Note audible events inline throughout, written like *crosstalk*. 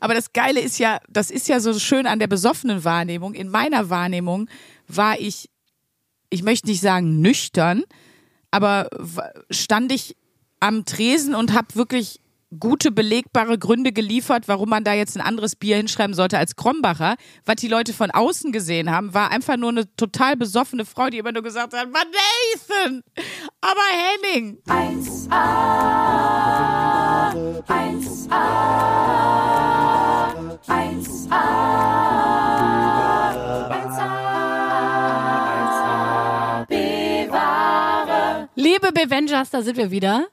Aber das Geile ist ja, das ist ja so schön an der besoffenen Wahrnehmung. In meiner Wahrnehmung war ich, ich möchte nicht sagen nüchtern, aber stand ich am Tresen und habe wirklich gute belegbare Gründe geliefert, warum man da jetzt ein anderes Bier hinschreiben sollte als Krombacher. Was die Leute von außen gesehen haben, war einfach nur eine total besoffene Frau, die immer nur gesagt hat, war Nathan, aber Henning. 1a, 1a, 1a, Liebe Bevengers, da sind wir wieder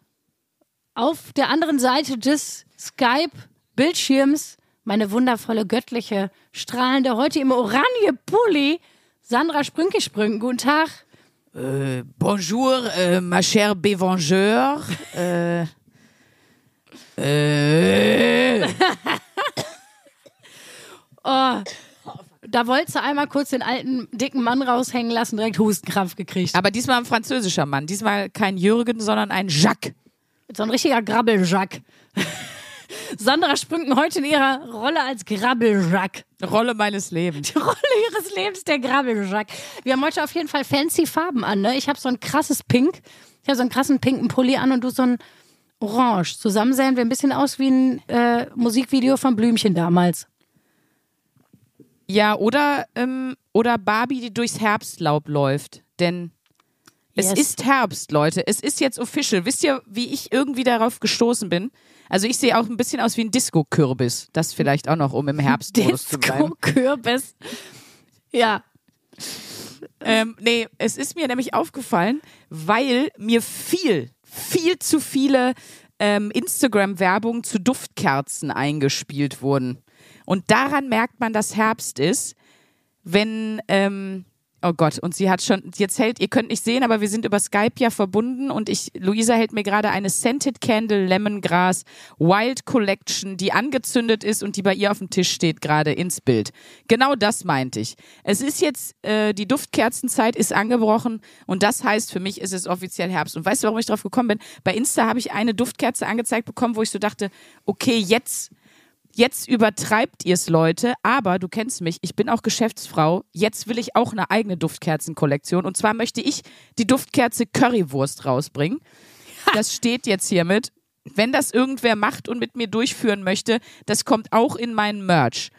auf der anderen Seite des Skype-Bildschirms meine wundervolle, göttliche, strahlende, heute im Oranje-Pulli, Sandra Sprünke-Sprünken. Guten Tag. Äh, bonjour, äh, ma chère Bévengeur. *laughs* äh, äh. oh, da wolltest du einmal kurz den alten, dicken Mann raushängen lassen, direkt Hustenkrampf gekriegt. Aber diesmal ein französischer Mann. Diesmal kein Jürgen, sondern ein Jacques. So ein richtiger Grabbeljack. *laughs* Sandra Sprünken heute in ihrer Rolle als Grabbeljack. Rolle meines Lebens. Die Rolle ihres Lebens, der Grabbeljack. Wir haben heute auf jeden Fall fancy Farben an, ne? Ich habe so ein krasses Pink. Ich habe so einen krassen pinken Pulli an und du so ein Orange. Zusammen sehen wir ein bisschen aus wie ein äh, Musikvideo von Blümchen damals. Ja, oder, ähm, oder Barbie, die durchs Herbstlaub läuft. Denn es yes. ist Herbst, Leute. Es ist jetzt official. Wisst ihr, wie ich irgendwie darauf gestoßen bin? Also ich sehe auch ein bisschen aus wie ein Disco-Kürbis. Das vielleicht auch noch, um im Herbst zu. Disco-Kürbis. Ja. Ähm, nee, es ist mir nämlich aufgefallen, weil mir viel, viel zu viele ähm, Instagram-Werbungen zu Duftkerzen eingespielt wurden. Und daran merkt man, dass Herbst ist, wenn ähm, Oh Gott, und sie hat schon, jetzt hält, ihr könnt nicht sehen, aber wir sind über Skype ja verbunden und ich, Luisa hält mir gerade eine Scented Candle Lemongrass Wild Collection, die angezündet ist und die bei ihr auf dem Tisch steht, gerade ins Bild. Genau das meinte ich. Es ist jetzt, äh, die Duftkerzenzeit ist angebrochen und das heißt, für mich ist es offiziell Herbst. Und weißt du, warum ich drauf gekommen bin? Bei Insta habe ich eine Duftkerze angezeigt bekommen, wo ich so dachte, okay, jetzt Jetzt übertreibt ihr es, Leute, aber du kennst mich, ich bin auch Geschäftsfrau. Jetzt will ich auch eine eigene Duftkerzenkollektion. Und zwar möchte ich die Duftkerze Currywurst rausbringen. Das steht jetzt hiermit. Wenn das irgendwer macht und mit mir durchführen möchte, das kommt auch in meinen Merch.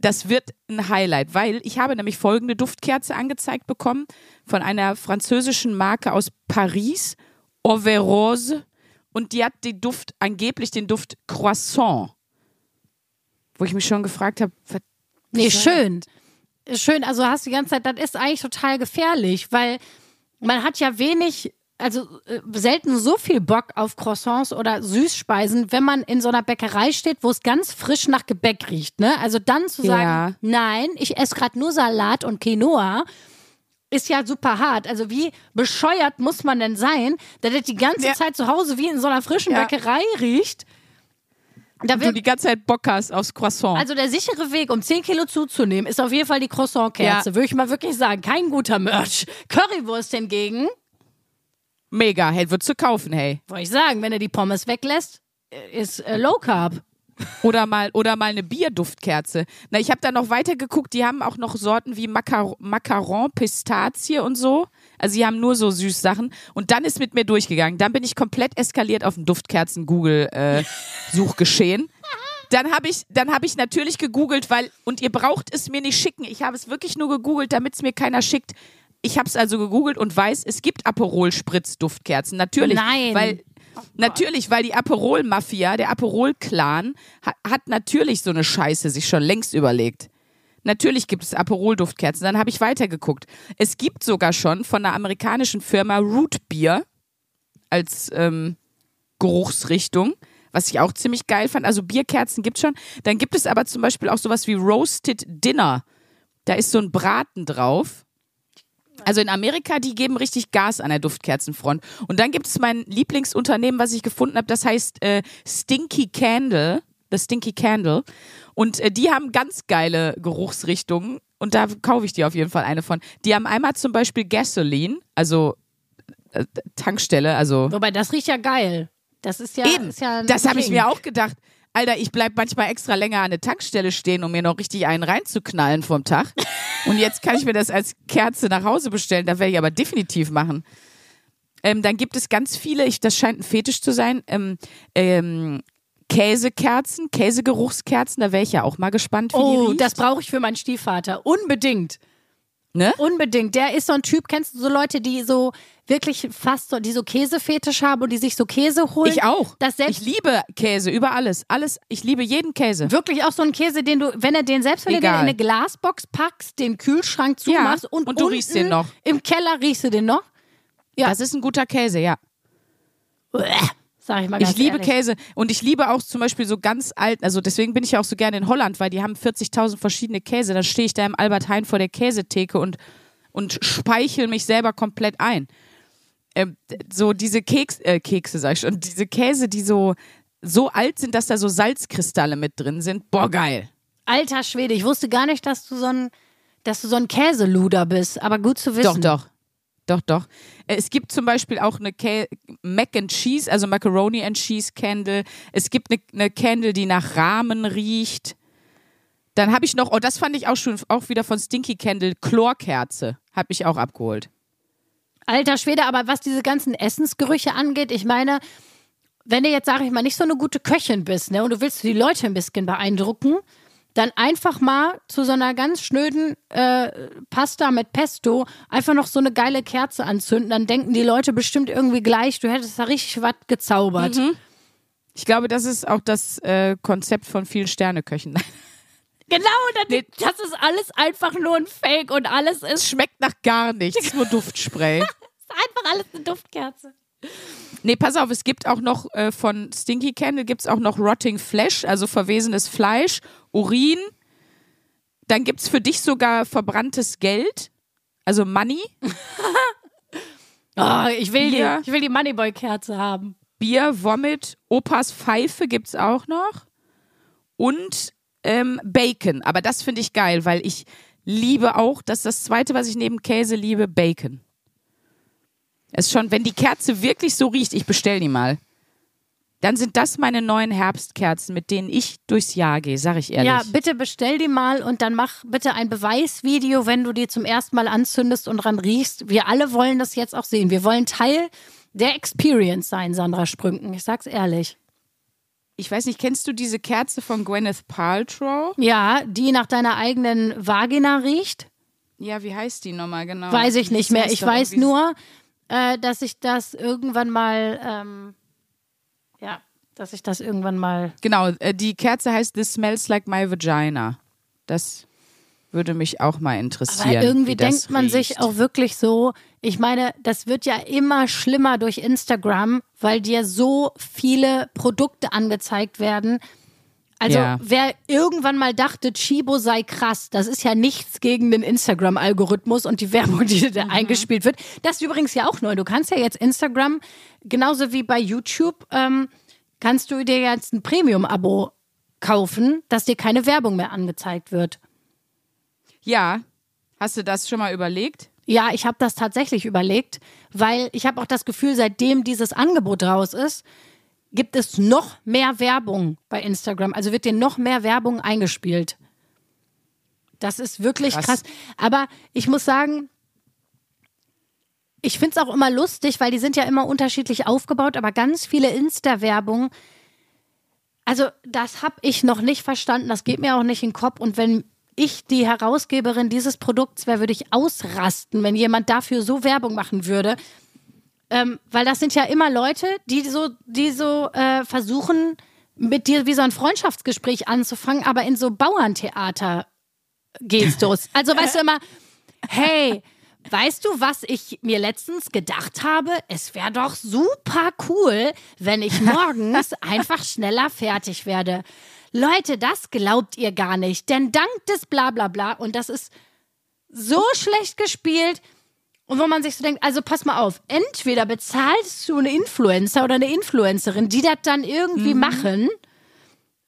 Das wird ein Highlight, weil ich habe nämlich folgende Duftkerze angezeigt bekommen von einer französischen Marke aus Paris, Overose, und die hat den Duft, angeblich den Duft Croissant wo ich mich schon gefragt habe, Nee, schön. Schön, also hast du die ganze Zeit, das ist eigentlich total gefährlich, weil man hat ja wenig, also äh, selten so viel Bock auf Croissants oder Süßspeisen, wenn man in so einer Bäckerei steht, wo es ganz frisch nach Gebäck riecht, ne? Also dann zu sagen, ja. nein, ich esse gerade nur Salat und Quinoa, ist ja super hart. Also wie bescheuert muss man denn sein, dass das die ganze ja. Zeit zu Hause wie in so einer frischen ja. Bäckerei riecht? Da du die ganze Zeit Bock hast aufs Croissant. Also der sichere Weg, um 10 Kilo zuzunehmen, ist auf jeden Fall die Croissant-Kerze. Ja. Würde ich mal wirklich sagen. Kein guter Merch. Currywurst hingegen. Mega, hey, würdest du kaufen, hey. Wollte ich sagen, wenn er die Pommes weglässt, ist äh, Low Carb. Oder mal, oder mal eine Bierduftkerze. Na, ich habe da noch weiter geguckt, die haben auch noch Sorten wie Macar Macaron, Pistazie und so. Also sie haben nur so süß Sachen. Und dann ist mit mir durchgegangen. Dann bin ich komplett eskaliert auf dem Duftkerzen-Google-Suchgeschehen. Äh, dann habe ich, dann habe ich natürlich gegoogelt, weil, und ihr braucht es mir nicht schicken. Ich habe es wirklich nur gegoogelt, damit es mir keiner schickt. Ich habe es also gegoogelt und weiß, es gibt Aperol-Spritz-Duftkerzen. Natürlich. Nein. Weil Oh natürlich, weil die Aperol-Mafia, der Aperol-Clan, hat, hat natürlich so eine Scheiße sich schon längst überlegt. Natürlich gibt es Aperol-Duftkerzen. Dann habe ich weitergeguckt. Es gibt sogar schon von einer amerikanischen Firma Root Beer als ähm, Geruchsrichtung, was ich auch ziemlich geil fand. Also Bierkerzen gibt es schon. Dann gibt es aber zum Beispiel auch sowas wie Roasted Dinner. Da ist so ein Braten drauf. Also in Amerika, die geben richtig Gas an der Duftkerzenfront. Und dann gibt es mein Lieblingsunternehmen, was ich gefunden habe, das heißt äh, Stinky Candle. The Stinky Candle. Und äh, die haben ganz geile Geruchsrichtungen und da kaufe ich dir auf jeden Fall eine von. Die haben einmal zum Beispiel Gasoline, also äh, Tankstelle, also. Wobei das riecht ja geil. Das ist ja. Eben. Ist ja das habe ich mir auch gedacht. Alter, ich bleib manchmal extra länger an der Tankstelle stehen, um mir noch richtig einen reinzuknallen vom Tag. Und jetzt kann ich mir das als Kerze nach Hause bestellen. Da werde ich aber definitiv machen. Ähm, dann gibt es ganz viele, ich, das scheint ein Fetisch zu sein, ähm, ähm, Käsekerzen, Käsegeruchskerzen. Da wäre ich ja auch mal gespannt, wie die Oh, riecht. das brauche ich für meinen Stiefvater. Unbedingt. ne? Unbedingt. Der ist so ein Typ, kennst du so Leute, die so wirklich fast so, die so Käsefetisch haben und die sich so Käse holen? Ich auch. Das selbst ich liebe Käse über alles. Alles. Ich liebe jeden Käse. wirklich auch so ein Käse, den du, wenn er den selbst, wenn du den in eine Glasbox packst, den Kühlschrank zumachst und, und du unten riechst den noch. Im Keller riechst du den noch? Ja. Das ist ein guter Käse, ja. Uäh, Sag ich mal ganz Ich liebe ehrlich. Käse und ich liebe auch zum Beispiel so ganz alten, also deswegen bin ich ja auch so gerne in Holland, weil die haben 40.000 verschiedene Käse. Dann stehe ich da im Albert Heijn vor der Käsetheke und, und speichel mich selber komplett ein. Ähm, so diese Keks, äh, Kekse, sag ich schon, diese Käse, die so, so alt sind, dass da so Salzkristalle mit drin sind. Boah, geil. Alter Schwede, ich wusste gar nicht, dass du so ein, dass du so ein Käseluder bist, aber gut zu wissen. doch. Doch, doch. Äh, Es gibt zum Beispiel auch eine Kä Mac and Cheese, also Macaroni and Cheese Candle. Es gibt eine, eine Candle, die nach Rahmen riecht. Dann habe ich noch, oh, das fand ich auch schon, auch wieder von Stinky Candle, Chlorkerze. Habe ich auch abgeholt. Alter Schwede, aber was diese ganzen Essensgerüche angeht, ich meine, wenn du jetzt, sag ich mal, nicht so eine gute Köchin bist, ne, und du willst die Leute ein bisschen beeindrucken, dann einfach mal zu so einer ganz schnöden äh, Pasta mit Pesto einfach noch so eine geile Kerze anzünden, dann denken die Leute bestimmt irgendwie gleich, du hättest da richtig was gezaubert. Ich glaube, das ist auch das äh, Konzept von vielen Sterneköchen. *laughs* Genau, das, das ist alles einfach nur ein Fake und alles ist, Es schmeckt nach gar nichts, nur *laughs* Duftspray. ist einfach alles eine Duftkerze. Nee, pass auf, es gibt auch noch äh, von Stinky Candle gibt es auch noch Rotting Flesh, also verwesenes Fleisch, Urin. Dann gibt es für dich sogar verbranntes Geld, also Money, *laughs* Oh, ich will Bier. die, ich will die Moneyboy-Kerze haben. Bier, Vomit, Opas Pfeife gibt es auch noch. Und ähm, Bacon. Aber das finde ich geil, weil ich liebe auch, das ist das zweite, was ich neben Käse liebe, Bacon. Es ist schon, wenn die Kerze wirklich so riecht, ich bestell die mal. Dann sind das meine neuen Herbstkerzen, mit denen ich durchs Jahr gehe, sag ich ehrlich. Ja, bitte bestell die mal und dann mach bitte ein Beweisvideo, wenn du die zum ersten Mal anzündest und dran riechst. Wir alle wollen das jetzt auch sehen. Wir wollen Teil der Experience sein, Sandra Sprünken. Ich sag's ehrlich. Ich weiß nicht, kennst du diese Kerze von Gwyneth Paltrow? Ja, die nach deiner eigenen Vagina riecht, Ja, wie heißt die nochmal genau? weiß ich nicht mehr. Ich weiß nur, äh, dass ich das irgendwann mal, ähm, ja, dass ich das irgendwann mal Genau, äh, die Kerze heißt This Smells Like My Vagina. Das würde mich auch mal interessieren. Aber irgendwie denkt man sich riecht. auch wirklich so, ich meine, das wird ja immer schlimmer durch Instagram, weil dir so viele Produkte angezeigt werden. Also Ja. wer irgendwann mal dachte, Chibo sei krass, das ist ja nichts gegen den Instagram-Algorithmus und die Werbung, die Mhm. da eingespielt wird. Das ist übrigens ja auch neu. Du kannst ja jetzt Instagram, genauso wie bei YouTube, ähm, kannst du dir jetzt ein Premium-Abo kaufen, dass dir keine Werbung mehr angezeigt wird. Ja, hast du das schon mal überlegt? Ja, ich habe das tatsächlich überlegt, weil ich habe auch das Gefühl, seitdem dieses Angebot raus ist, gibt es noch mehr Werbung bei Instagram. Also wird dir noch mehr Werbung eingespielt. Das ist wirklich krass. Krass. Aber ich muss sagen, ich finde es auch immer lustig, weil die sind ja immer unterschiedlich aufgebaut, aber ganz viele Insta-Werbung, also das habe ich noch nicht verstanden, das geht mir auch nicht in den Kopf. Und wenn ich die Herausgeberin dieses Produkts wäre, würde ich ausrasten, wenn jemand dafür so Werbung machen würde. Ähm, weil das sind ja immer Leute, die so, die so äh, versuchen, mit dir wie so ein Freundschaftsgespräch anzufangen, aber in so Bauerntheater-Gestus. *laughs* Also weißt du immer, hey, weißt du, was ich mir letztens gedacht habe? Es wäre doch super cool, wenn ich *laughs* morgens einfach schneller fertig werde. Leute, das glaubt ihr gar nicht, denn dank des Blablabla und das ist so schlecht gespielt. Und wo man sich so denkt, also pass mal auf, entweder bezahlst du einen Influencer oder eine Influencerin, die das dann irgendwie machen,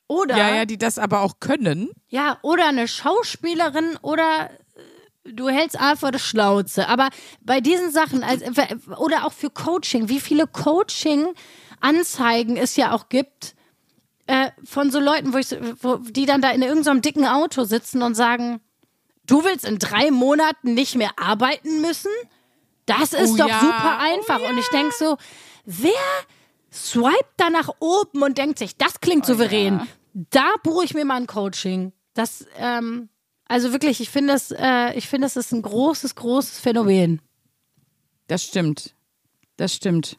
oder Ja, ja, die das aber auch können. ja, oder eine Schauspielerin oder äh, du hältst einfach die Schnauze. Aber bei diesen Sachen, also, oder auch für Coaching, wie viele Coaching-Anzeigen es ja auch gibt, äh, von so Leuten, wo ich, so- wo, die dann da in irgendeinem dicken Auto sitzen und sagen, du willst in drei Monaten nicht mehr arbeiten müssen? Das ist Oh doch ja, super oh einfach. Und ich denk so, wer swiped da nach oben und denkt sich, das klingt souverän. Da buche ich mir mal ein Coaching. Das, ähm, also wirklich, ich finde es, äh, ich finde es ist ein großes, großes Phänomen. Das stimmt. Das stimmt.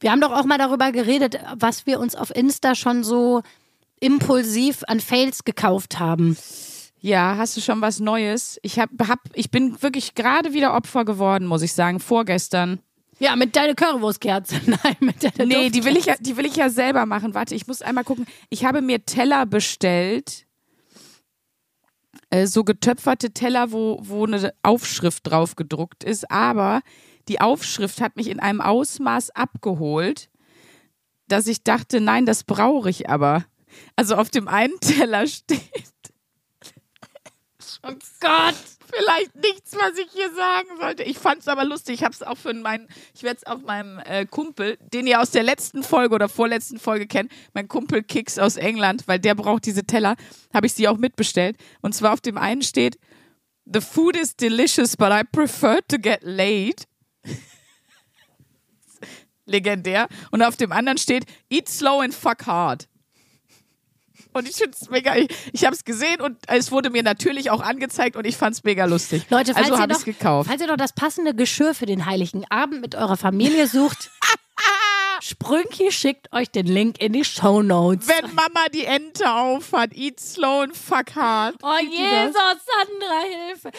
Wir haben doch auch mal darüber geredet, was wir uns auf Insta schon so impulsiv an Fails gekauft haben. Ja, hast du schon was Neues? Ich hab, hab ich bin wirklich gerade wieder Opfer geworden, muss ich sagen, vorgestern. Ja, mit deiner Currywurstkerze. *laughs* Nein, mit deiner Nee, die will ich ja, die will ich ja selber machen. Warte, ich muss einmal gucken. Ich habe mir Teller bestellt. Äh, so getöpferte Teller, wo, wo eine Aufschrift drauf gedruckt ist, aber die Aufschrift hat mich in einem Ausmaß abgeholt, dass ich dachte, nein, das brauche ich aber. Also auf dem einen *laughs* Teller steht Oh Gott. vielleicht nichts, was ich hier sagen sollte. Ich fand es aber lustig. Ich habe es auch für meinen, ich werde es auch meinem äh, Kumpel, den ihr aus der letzten Folge oder vorletzten Folge kennt, mein Kumpel Kicks aus England, weil der braucht diese Teller, habe ich sie auch mitbestellt. Und zwar auf dem einen steht, The food is delicious, but I prefer to get laid. *laughs* Legendär. Und auf dem anderen steht, Eat slow and fuck hard. Und ich finde es mega, ich, ich habe es gesehen und es wurde mir natürlich auch angezeigt und ich fand es mega lustig. Leute, falls, also habe ich es gekauft. falls ihr doch das passende Geschirr für den Heiligen Abend mit eurer Familie sucht, *laughs* Sprünki schickt euch den Link in die Show Notes. Wenn Mama die Ente aufhat, eat slow and fuck hard. Oh Jesus, Sandra, Hilfe.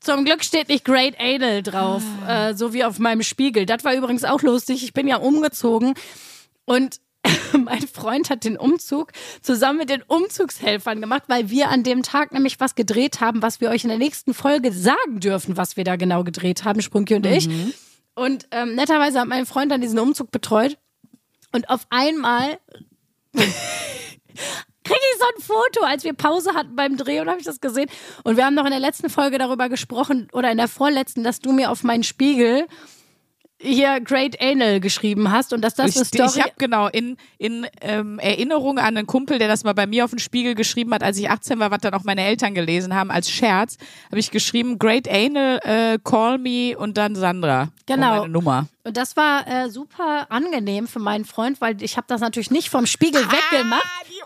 Zum Glück steht nicht Great Anal drauf, Ah. äh, so wie auf meinem Spiegel. Das war übrigens auch lustig. Ich bin ja umgezogen und *laughs* mein Freund hat den Umzug zusammen mit den Umzugshelfern gemacht, weil wir an dem Tag nämlich was gedreht haben, was wir euch in der nächsten Folge sagen dürfen, was wir da genau gedreht haben, Sprünki und ich. Und ähm, netterweise hat mein Freund dann diesen Umzug betreut. Und auf einmal *laughs* kriege ich so ein Foto, als wir Pause hatten beim Dreh und habe ich das gesehen. Und wir haben noch in der letzten Folge darüber gesprochen, oder in der vorletzten, dass du mir auf meinen Spiegel hier Great Anal geschrieben hast und dass das Ich, eine Story ich habe genau in, in ähm, Erinnerung an einen Kumpel, der das mal bei mir auf den Spiegel geschrieben hat, als ich 18 war, was dann auch meine Eltern gelesen haben, als Scherz, habe ich geschrieben, Great Anal, äh, call me und dann Sandra. Genau. Und meine Nummer. Und das war äh, super angenehm für meinen Freund, weil ich habe das natürlich nicht vom Spiegel weggemacht. Ah, die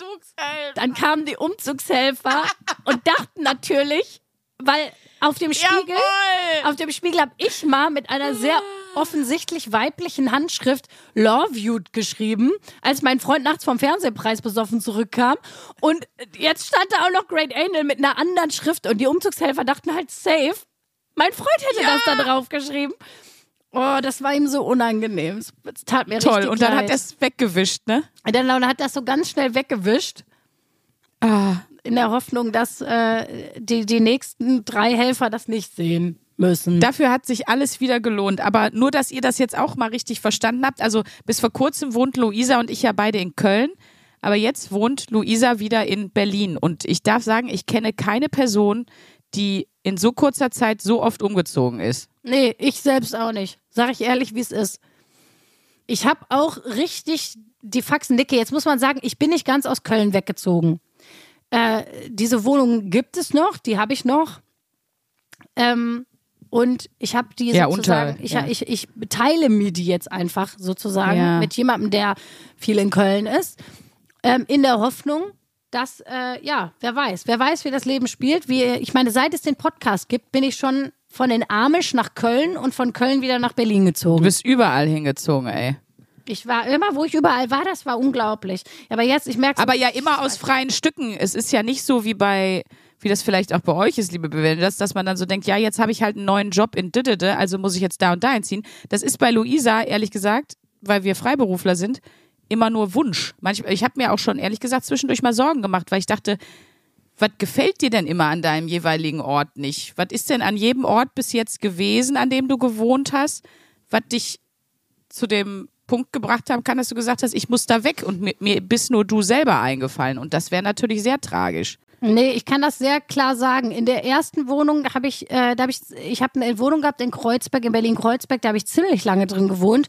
Umzugshelfer. Dann kamen die Umzugshelfer *laughs* und dachten natürlich, weil auf dem Spiegel, Jawohl. auf dem Spiegel habe ich mal mit einer sehr offensichtlich weiblichen Handschrift Love You geschrieben, als mein Freund nachts vom Fernsehpreis besoffen zurückkam. Und jetzt stand da auch noch Great Angel mit einer anderen Schrift und die Umzugshelfer dachten halt safe. Mein Freund hätte das da drauf geschrieben. Oh, das war ihm so unangenehm. Es es tat mir Toll. Und dann leid. hat er es weggewischt, ne? Und dann hat das so ganz schnell weggewischt, Ah. In der Hoffnung, dass äh, die, die nächsten drei Helfer das nicht sehen müssen. Dafür hat sich alles wieder gelohnt. Aber nur, dass ihr das jetzt auch mal richtig verstanden habt. Also bis vor kurzem wohnt Luisa und ich ja beide in Köln. Aber jetzt wohnt Luisa wieder in Berlin. Und ich darf sagen, ich kenne keine Person, die in so kurzer Zeit so oft umgezogen ist. nee, ich selbst auch nicht. Sag ich ehrlich, wie es ist. Ich habe auch richtig die Faxen dicke. Jetzt muss man sagen, ich bin nicht ganz aus Köln weggezogen. Äh, diese Wohnung gibt es noch, die habe ich noch. Ähm, und ich habe die Ja, sozusagen, unter- ich, ja. ich, ich teile mir die jetzt einfach sozusagen Ja. mit jemandem, der viel in Köln ist, ähm, in der Hoffnung, dass, äh, ja, wer weiß, wer weiß, wie das Leben spielt. Wie, ich meine, seit es den Podcast gibt, bin ich schon von den Amish nach Köln und von Köln wieder nach Berlin Du gezogen. bist überall hingezogen, ey. Ich war immer, wo ich überall war, das war unglaublich. Aber jetzt, ich merke Aber ja immer aus freien Stücken. Es ist ja nicht so wie bei, wie das vielleicht auch bei euch ist, liebe Bewerber, dass, dass man dann so denkt, ja, jetzt habe ich halt einen neuen Job in Didede, also muss ich jetzt da und da einziehen. Das ist bei Luisa, ehrlich gesagt, weil wir Freiberufler sind, immer nur Wunsch. Manchmal, ich habe mir auch schon, ehrlich gesagt, zwischendurch mal Sorgen gemacht, weil ich dachte, was gefällt dir denn immer an deinem jeweiligen Ort nicht? Was ist denn an jedem Ort bis jetzt gewesen, an dem du gewohnt hast, was dich zu dem Punkt gebracht haben kann, dass du gesagt hast, ich muss da weg und mir, mir bist nur du selber eingefallen. Und das wäre natürlich sehr tragisch. Nee, ich kann das sehr klar sagen. In der ersten Wohnung habe ich, äh, da habe ich, ich habe eine Wohnung gehabt in Kreuzberg, in Berlin-Kreuzberg, da habe ich ziemlich lange drin gewohnt.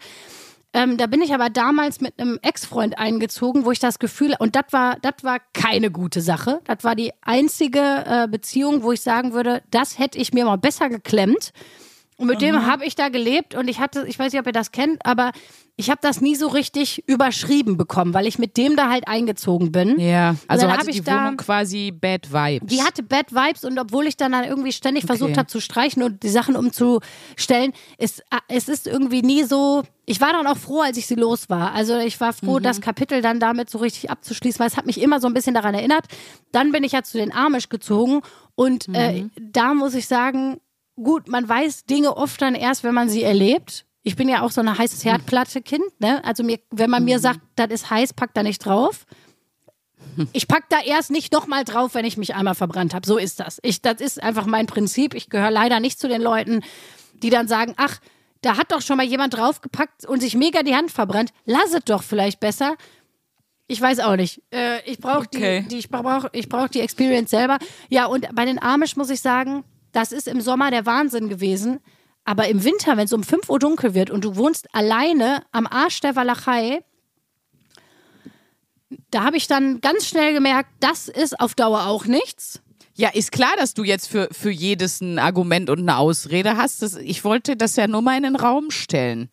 Ähm, da bin ich aber damals mit einem Ex-Freund eingezogen, wo ich das Gefühl, und das war, das war keine gute Sache. Das war die einzige äh, Beziehung, wo ich sagen würde, das hätte ich mir mal besser geklemmt. Und mit dem habe ich da gelebt und ich hatte, ich weiß nicht, ob ihr das kennt, aber ich habe das nie so richtig überschrieben bekommen, weil ich mit dem da halt eingezogen bin. Ja, also hatte die da- Wohnung quasi Bad Vibes. Die hatte Bad Vibes und obwohl ich dann, dann irgendwie ständig versucht Okay. habe zu streichen und die Sachen umzustellen, es, äh, es ist irgendwie nie so. Ich war dann auch froh, als ich sie los war. Also ich war froh, Mhm. das Kapitel dann damit so richtig abzuschließen, weil es hat mich immer so ein bisschen daran erinnert. Dann bin ich ja zu den Amish gezogen und äh, Mhm. da muss ich sagen, gut, man weiß Dinge oft dann erst, wenn man sie erlebt. Ich bin ja auch so eine heißes Herdplatte-Kind, ne? Also mir, wenn man mir sagt, das ist heiß, pack da nicht drauf. *laughs* Ich pack da erst nicht nochmal drauf, wenn ich mich einmal verbrannt habe. So ist das. Ich, das ist einfach mein Prinzip. Ich gehöre leider nicht zu den Leuten, die dann sagen, ach, da hat doch schon mal jemand draufgepackt und sich mega die Hand verbrannt. Lass es doch vielleicht besser. Ich weiß auch nicht. Äh, ich brauche Okay. die, die, ich brauch, ich brauch die Experience selber. Ja, und bei den Amish muss ich sagen, das ist im Sommer der Wahnsinn gewesen. Aber im Winter, wenn es um 5 Uhr dunkel wird und du wohnst alleine am Arsch der Walachei, da habe ich dann ganz schnell gemerkt, das ist auf Dauer auch nichts. Ja, ist klar, dass du jetzt für, für jedes ein Argument und eine Ausrede hast. Das, ich wollte das ja nur mal in den Raum stellen.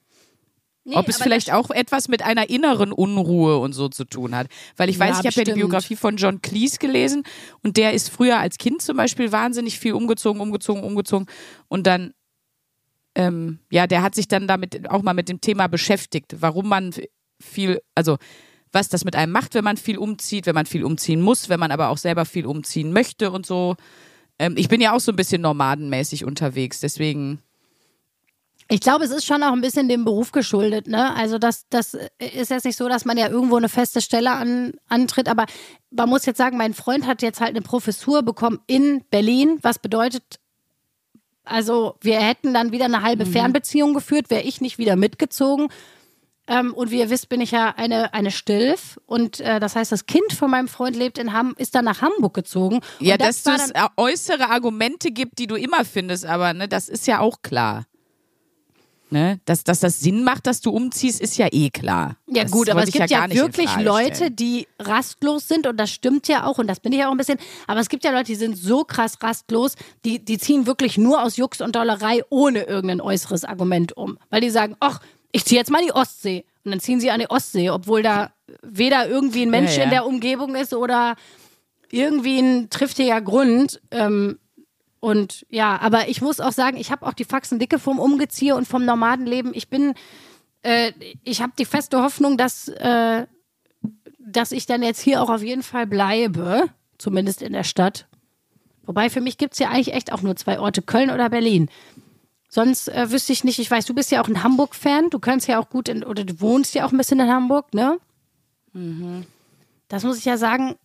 Nee, Ob es vielleicht auch etwas mit einer inneren Unruhe und so zu tun hat. Weil ich weiß, Ja, ich habe ja die. Biografie von John Cleese gelesen und der ist früher als Kind zum Beispiel wahnsinnig viel umgezogen, umgezogen, umgezogen und dann, ähm, ja, der hat sich dann damit auch mal mit dem Thema beschäftigt, warum man viel, also was das mit einem macht, wenn man viel umzieht, wenn man viel umziehen muss, wenn man aber auch selber viel umziehen möchte und so. Ähm, ich bin ja auch so ein bisschen nomadenmäßig unterwegs, deswegen. Ich glaube, es ist schon auch ein bisschen dem Beruf geschuldet, ne? Also das, das ist jetzt nicht so, dass man ja irgendwo eine feste Stelle an, antritt, aber man muss jetzt sagen, mein Freund hat jetzt halt eine Professur bekommen in Berlin, was bedeutet, also wir hätten dann wieder eine halbe Fernbeziehung geführt, wäre ich nicht wieder mitgezogen. Ähm, und wie ihr wisst, bin ich ja eine, eine Stilf. Und äh, das heißt, das Kind von meinem Freund lebt in Ham ist dann nach Hamburg gezogen. Ja, und dass es äußere Argumente gibt, die du immer findest, aber ne, das ist ja auch klar. Ne? Dass, dass das Sinn macht, dass du umziehst, ist ja eh klar. Ja das gut, aber es gibt ja, in wirklich Leute, die rastlos sind und das stimmt ja auch und das bin ich auch ein bisschen. Aber es gibt ja Leute, die sind so krass rastlos, die, die ziehen wirklich nur aus Jux und Dollerei ohne irgendein äußeres Argument um. Weil die sagen, ach, ich ziehe jetzt mal in die Ostsee. Und dann ziehen sie an die Ostsee, obwohl da weder irgendwie ein Mensch Ja, ja. in der Umgebung ist oder irgendwie ein triftiger Grund. Ähm, und ja, aber ich muss auch sagen, ich habe auch die Faxen dicke vom Umgezieher und vom Nomadenleben. Ich bin, äh, ich habe die feste Hoffnung, dass, äh, dass ich dann jetzt hier auch auf jeden Fall bleibe, zumindest in der Stadt. Wobei für mich gibt es ja eigentlich echt auch nur zwei Orte, Köln oder Berlin. Sonst äh, wüsste ich nicht, ich weiß, du bist ja auch ein Hamburg-Fan, du kannst ja auch gut in, oder du wohnst ja auch ein bisschen in Hamburg, ne? Das muss ich ja sagen,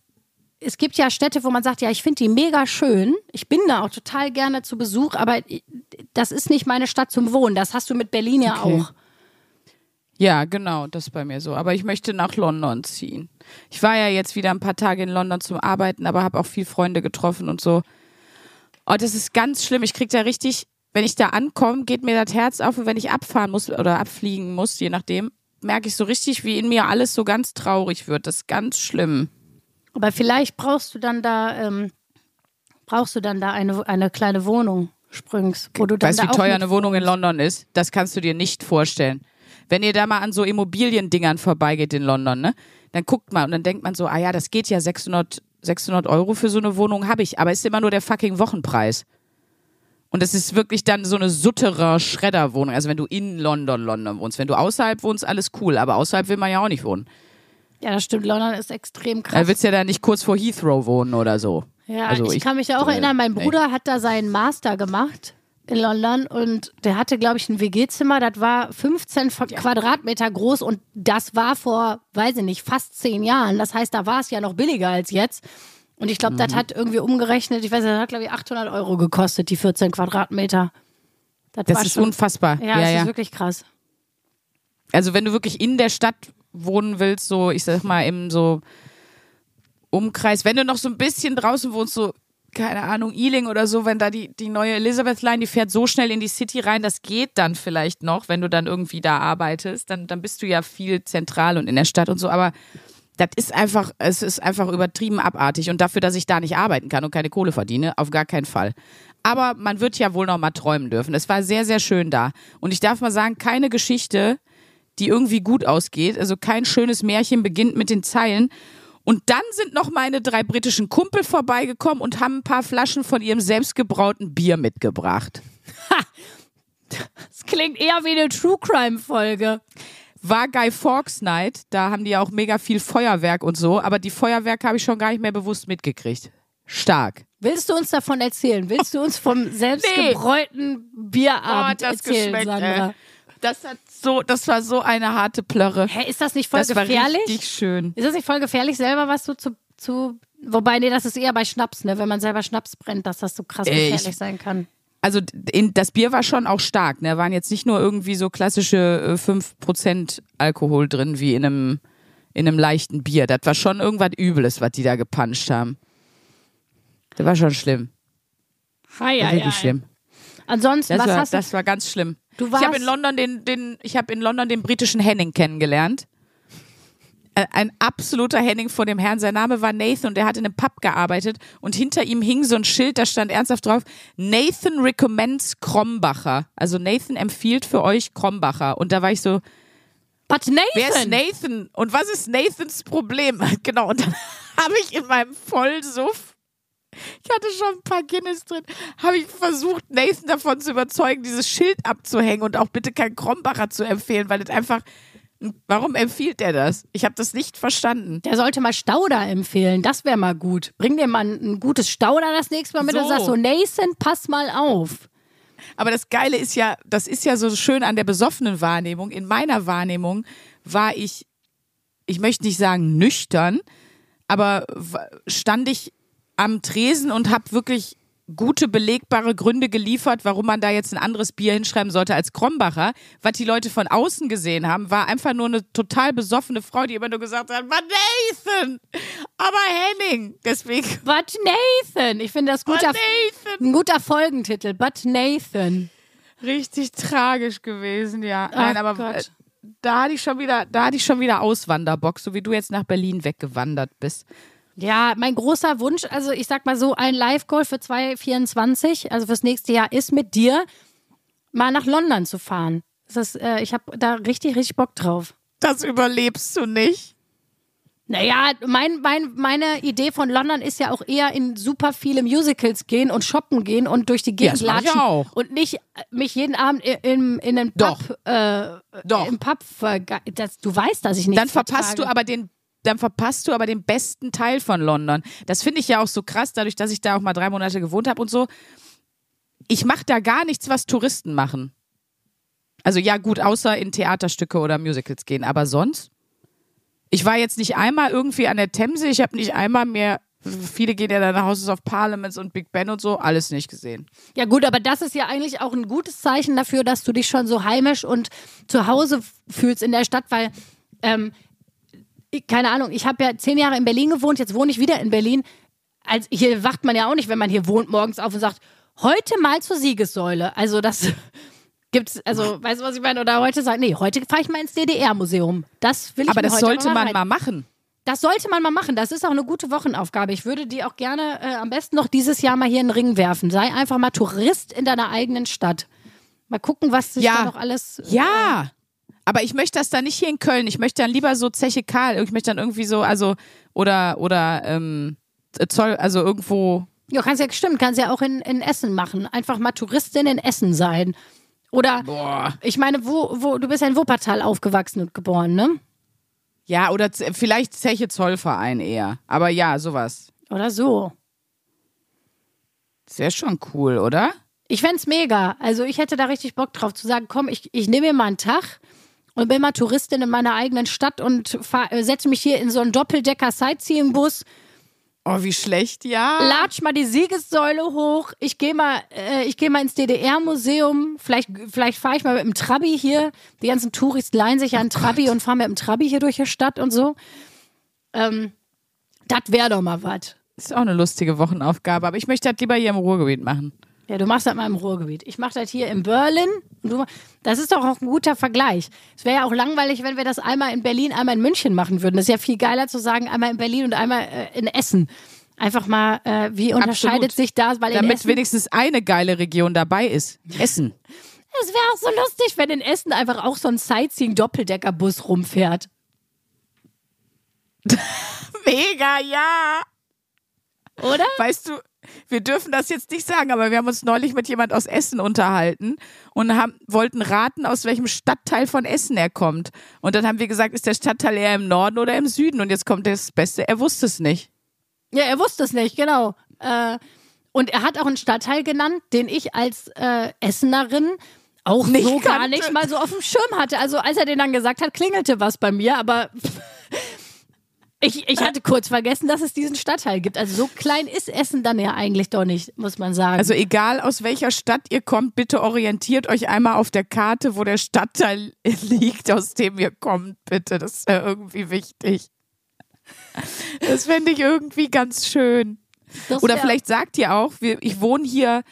es gibt ja Städte, wo man sagt, ja, ich finde die mega schön. Ich bin da auch total gerne zu Besuch, aber das ist nicht meine Stadt zum Wohnen. Das hast du mit Berlin ja Okay. auch. Ja, genau, das ist bei mir so. Aber ich möchte nach London ziehen. Ich war ja jetzt wieder ein paar Tage in London zum Arbeiten, aber habe auch viel Freunde getroffen und so. Oh, das ist ganz schlimm. Ich krieg da richtig, wenn ich da ankomme, geht mir das Herz auf und wenn ich abfahren muss oder abfliegen muss, je nachdem, merke ich so richtig, wie in mir alles so ganz traurig wird. Das ist ganz schlimm. Aber vielleicht brauchst du dann da, ähm, brauchst du dann da eine, eine kleine Wohnung, Sprüngs, wo du dann Weißt du, da wie teuer eine Wohnung in London ist? Das kannst du dir nicht vorstellen. Wenn ihr da mal an so Immobiliendingern vorbeigeht in London, ne, dann guckt mal und dann denkt man so, ah ja, das geht ja 600, 600 Euro für so eine Wohnung habe ich, aber ist immer nur der fucking Wochenpreis. Und es ist wirklich dann so eine sutterer Schredderwohnung. Also wenn du in London, London wohnst. Wenn du außerhalb wohnst, alles cool. Aber außerhalb will man ja auch nicht wohnen. Ja, das stimmt. London ist extrem Da krass. willst du ja dann nicht kurz vor Heathrow wohnen oder so. Ja, Also ich, ich- kann mich auch äh, erinnern, mein nee. Bruder hat da seinen Master gemacht in London und der hatte, glaube ich, ein WG-Zimmer, das war 15 Fa- Quadratmeter groß und das war vor, weiß ich nicht, fast zehn Jahren. Das heißt, da war es ja noch billiger als jetzt. Und ich glaube, Mhm. das hat irgendwie umgerechnet, ich weiß nicht, das hat, glaube ich, 800 Euro gekostet, die 14 Quadratmeter. Das war ist schon, unfassbar. Ja, ja, das ja. ist wirklich krass. also wenn du wirklich in der Stadt wohnen willst, so, ich sag mal, im so Umkreis, wenn du noch so ein bisschen draußen wohnst, so keine Ahnung, Ealing oder so, wenn da die, die neue Elizabeth Line, die fährt so schnell in die City rein, das geht dann vielleicht noch, wenn du dann irgendwie da arbeitest, dann, dann bist du ja viel zentral und in der Stadt und so, aber das ist einfach, es ist einfach übertrieben abartig und dafür, dass ich da nicht arbeiten kann und keine Kohle verdiene, auf gar keinen Fall. Aber man wird ja wohl noch mal träumen dürfen. Es war sehr, sehr schön da. Und ich darf mal sagen, keine Geschichte, die irgendwie gut ausgeht. Also kein schönes Märchen beginnt mit den Zeilen. Und dann sind noch meine drei britischen Kumpel vorbeigekommen und haben ein paar Flaschen von ihrem selbstgebrauten Bier mitgebracht. Das klingt eher wie eine True Crime Folge. War Guy Fawkes Night, da haben die ja auch mega viel Feuerwerk und so, aber die Feuerwerke habe ich schon gar nicht mehr bewusst mitgekriegt. Stark. Willst du uns davon erzählen? Willst du uns vom *laughs* selbstgebräuten Bierabend Oh, das erzählen, Sandra? ey. Das hat so, das war so eine harte Plörre. Hä, ist das nicht voll Das war gefährlich? richtig schön. Ist das nicht voll gefährlich, selber was so zu, zu. Wobei, nee, das ist eher bei Schnaps, ne? Wenn man selber Schnaps brennt, dass das so krass Äh, ich- gefährlich sein kann. Also in, das Bier war schon auch stark, ne? Waren jetzt nicht nur irgendwie so klassische äh, 5% Alkohol drin wie in einem, in einem leichten Bier. Das war schon irgendwas Übles, was die da gepanscht haben. Das war schon schlimm. Hi, War wirklich schlimm. Ansonsten, Das was war, hast du? das war ganz schlimm. Du ich habe warst- in London den, den, ich habe in London den britischen Henning kennengelernt. Ein absoluter Henning vor dem Herrn. Sein Name war Nathan und er hat in einem Pub gearbeitet und hinter ihm hing so ein Schild, da stand ernsthaft drauf, Nathan recommends Krombacher. Also Nathan empfiehlt für euch Krombacher. Und da war ich so, But Nathan! wer ist Nathan? Und was ist Nathans Problem? *laughs* Genau, und dann *laughs* habe ich in meinem Vollsuff ich hatte schon ein paar Guinness drin. Habe ich versucht, Nathan davon zu überzeugen, dieses Schild abzuhängen und auch bitte kein Krombacher zu empfehlen, weil das einfach. Warum empfiehlt er das? Ich habe das nicht verstanden. Der sollte mal Stauder empfehlen. Das wäre mal gut. Bring dir mal ein, gutes Stauder das nächste Mal mit So. und sag so, Nathan, pass mal auf. Aber das Geile ist ja, das ist ja so schön an der besoffenen Wahrnehmung. In meiner Wahrnehmung war ich, ich möchte nicht sagen nüchtern, aber stand ich am Tresen und habe wirklich gute belegbare Gründe geliefert, warum man da jetzt ein anderes Bier hinschreiben sollte als Krombacher. Was die Leute von außen gesehen haben, war einfach nur eine total besoffene Frau, die immer nur gesagt hat, war Nathan, aber Henning. Deswegen, *laughs* But Nathan. Ich finde das guter, ein guter Folgentitel. But Nathan. Richtig tragisch gewesen, ja. Ach Nein, aber Gott. äh, da hatte ich schon wieder, da hatte ich schon wieder Auswanderbock, so wie du jetzt nach Berlin weggewandert bist. Ja, mein großer Wunsch, also ich sag mal so, ein Live-Goal für 2024, also fürs nächste Jahr, ist mit dir mal nach London zu fahren. Das ist, äh, ich habe da richtig, richtig Bock drauf. Das überlebst du nicht. Naja, mein, mein, meine Idee von London ist ja auch eher in super viele Musicals gehen und shoppen gehen und durch die Gegend ich latschen auch. und nicht äh, mich jeden Abend i- in, in einen Doch. Pub, äh, Doch. im Pub verge- das, Du weißt, dass ich nicht Dann verpasst du aber den, dann verpasst du aber den besten Teil von London. Das finde ich ja auch so krass, dadurch, dass ich da auch mal drei Monate gewohnt habe und so. Ich mache da gar nichts, was Touristen machen. Also ja, gut, außer in Theaterstücke oder Musicals gehen, aber sonst? Ich war jetzt nicht einmal irgendwie an der Themse, ich habe nicht einmal mehr, viele gehen ja dann nach Houses of Parliaments und Big Ben und so, alles nicht gesehen. Ja gut, aber das ist ja eigentlich auch ein gutes Zeichen dafür, dass du dich schon so heimisch und zu Hause fühlst in der Stadt, weil, ähm, keine Ahnung, ich habe ja zehn Jahre in Berlin gewohnt, jetzt wohne ich wieder in Berlin. Als, hier wacht man ja auch nicht, wenn man hier wohnt, morgens auf und sagt, heute mal zur Siegessäule. Also das *laughs* gibt's, also weißt du, was ich meine? Oder heute sagen, nee, heute fahre ich mal ins DDR-Museum. Das will ich Aber das sollte mal man mal machen. das sollte man mal machen. Das ist auch eine gute Wochenaufgabe. Ich würde die auch gerne äh, am besten noch dieses Jahr mal hier in den Ring werfen. Sei einfach mal Tourist in deiner eigenen Stadt. Mal gucken, was sich Ja. da noch alles. Ja. Aber ich möchte das dann nicht hier in Köln. Ich möchte dann lieber so Zeche Karl. Ich möchte dann irgendwie so, also, oder, oder, ähm, Zoll, also irgendwo. Ja, kannst ja, stimmt, kannst ja auch in, in Essen machen. Einfach mal Touristin in Essen sein. Oder, Boah. ich meine, wo, wo, du bist ja in Wuppertal aufgewachsen und geboren, ne? Ja, oder vielleicht Zeche Zollverein eher. Aber ja, sowas. Oder so. Das wäre schon cool, oder? Ich fänd's mega. Also ich hätte da richtig Bock drauf zu sagen, komm, ich, ich nehme mir mal einen Tag und bin mal Touristin in meiner eigenen Stadt und fahr, äh, setze mich hier in so einen Doppeldecker-Sightseeing-Bus, Oh, wie schlecht, ja. latsch mal die Siegessäule hoch, ich gehe mal, äh, ich gehe mal ins DDR-Museum, vielleicht, vielleicht fahre ich mal mit dem Trabi hier, die ganzen Touristen leihen sich ja einen Trabi und fahren mit dem Trabi hier durch die Stadt und so. Ähm, das wäre doch mal was. Ist auch eine lustige Wochenaufgabe, aber ich möchte das lieber hier im Ruhrgebiet machen. Ja, du machst das mal im Ruhrgebiet. Ich mache das hier in Berlin. Du, das ist doch auch ein guter Vergleich. Es wäre ja auch langweilig, wenn wir das einmal in Berlin, einmal in München machen würden. Das ist ja viel geiler zu sagen, einmal in Berlin und einmal äh, in Essen. Einfach mal, äh, wie unterscheidet Absolut. sich das? Weil Damit Essen, wenigstens eine geile Region dabei ist. Essen. *laughs* es wäre auch so lustig, wenn in Essen einfach auch so ein Sightseeing-Doppeldeckerbus rumfährt. *laughs* Mega, ja. Oder? Weißt du, wir dürfen das jetzt nicht sagen, aber wir haben uns neulich mit jemand aus Essen unterhalten und haben, wollten raten, aus welchem Stadtteil von Essen er kommt. Und dann haben wir gesagt, ist der Stadtteil eher im Norden oder im Süden? Und jetzt kommt das Beste, er wusste es nicht. Ja, er wusste es nicht, genau. Äh, und er hat auch einen Stadtteil genannt, den ich als äh, Essenerin auch Nicht so gar nicht mal so auf dem Schirm hatte. Also als er den dann gesagt hat, klingelte was bei mir, aber ich, ich hatte kurz vergessen, dass es diesen Stadtteil gibt. Also so klein ist Essen dann ja eigentlich doch nicht, muss man sagen. Also egal aus welcher Stadt ihr kommt, bitte orientiert euch einmal auf der Karte, wo der Stadtteil *laughs* liegt, aus dem ihr kommt, bitte. Das ist ja irgendwie wichtig. Das fände ich irgendwie ganz schön. Das Oder vielleicht sagt ihr auch, wir, ich wohne hier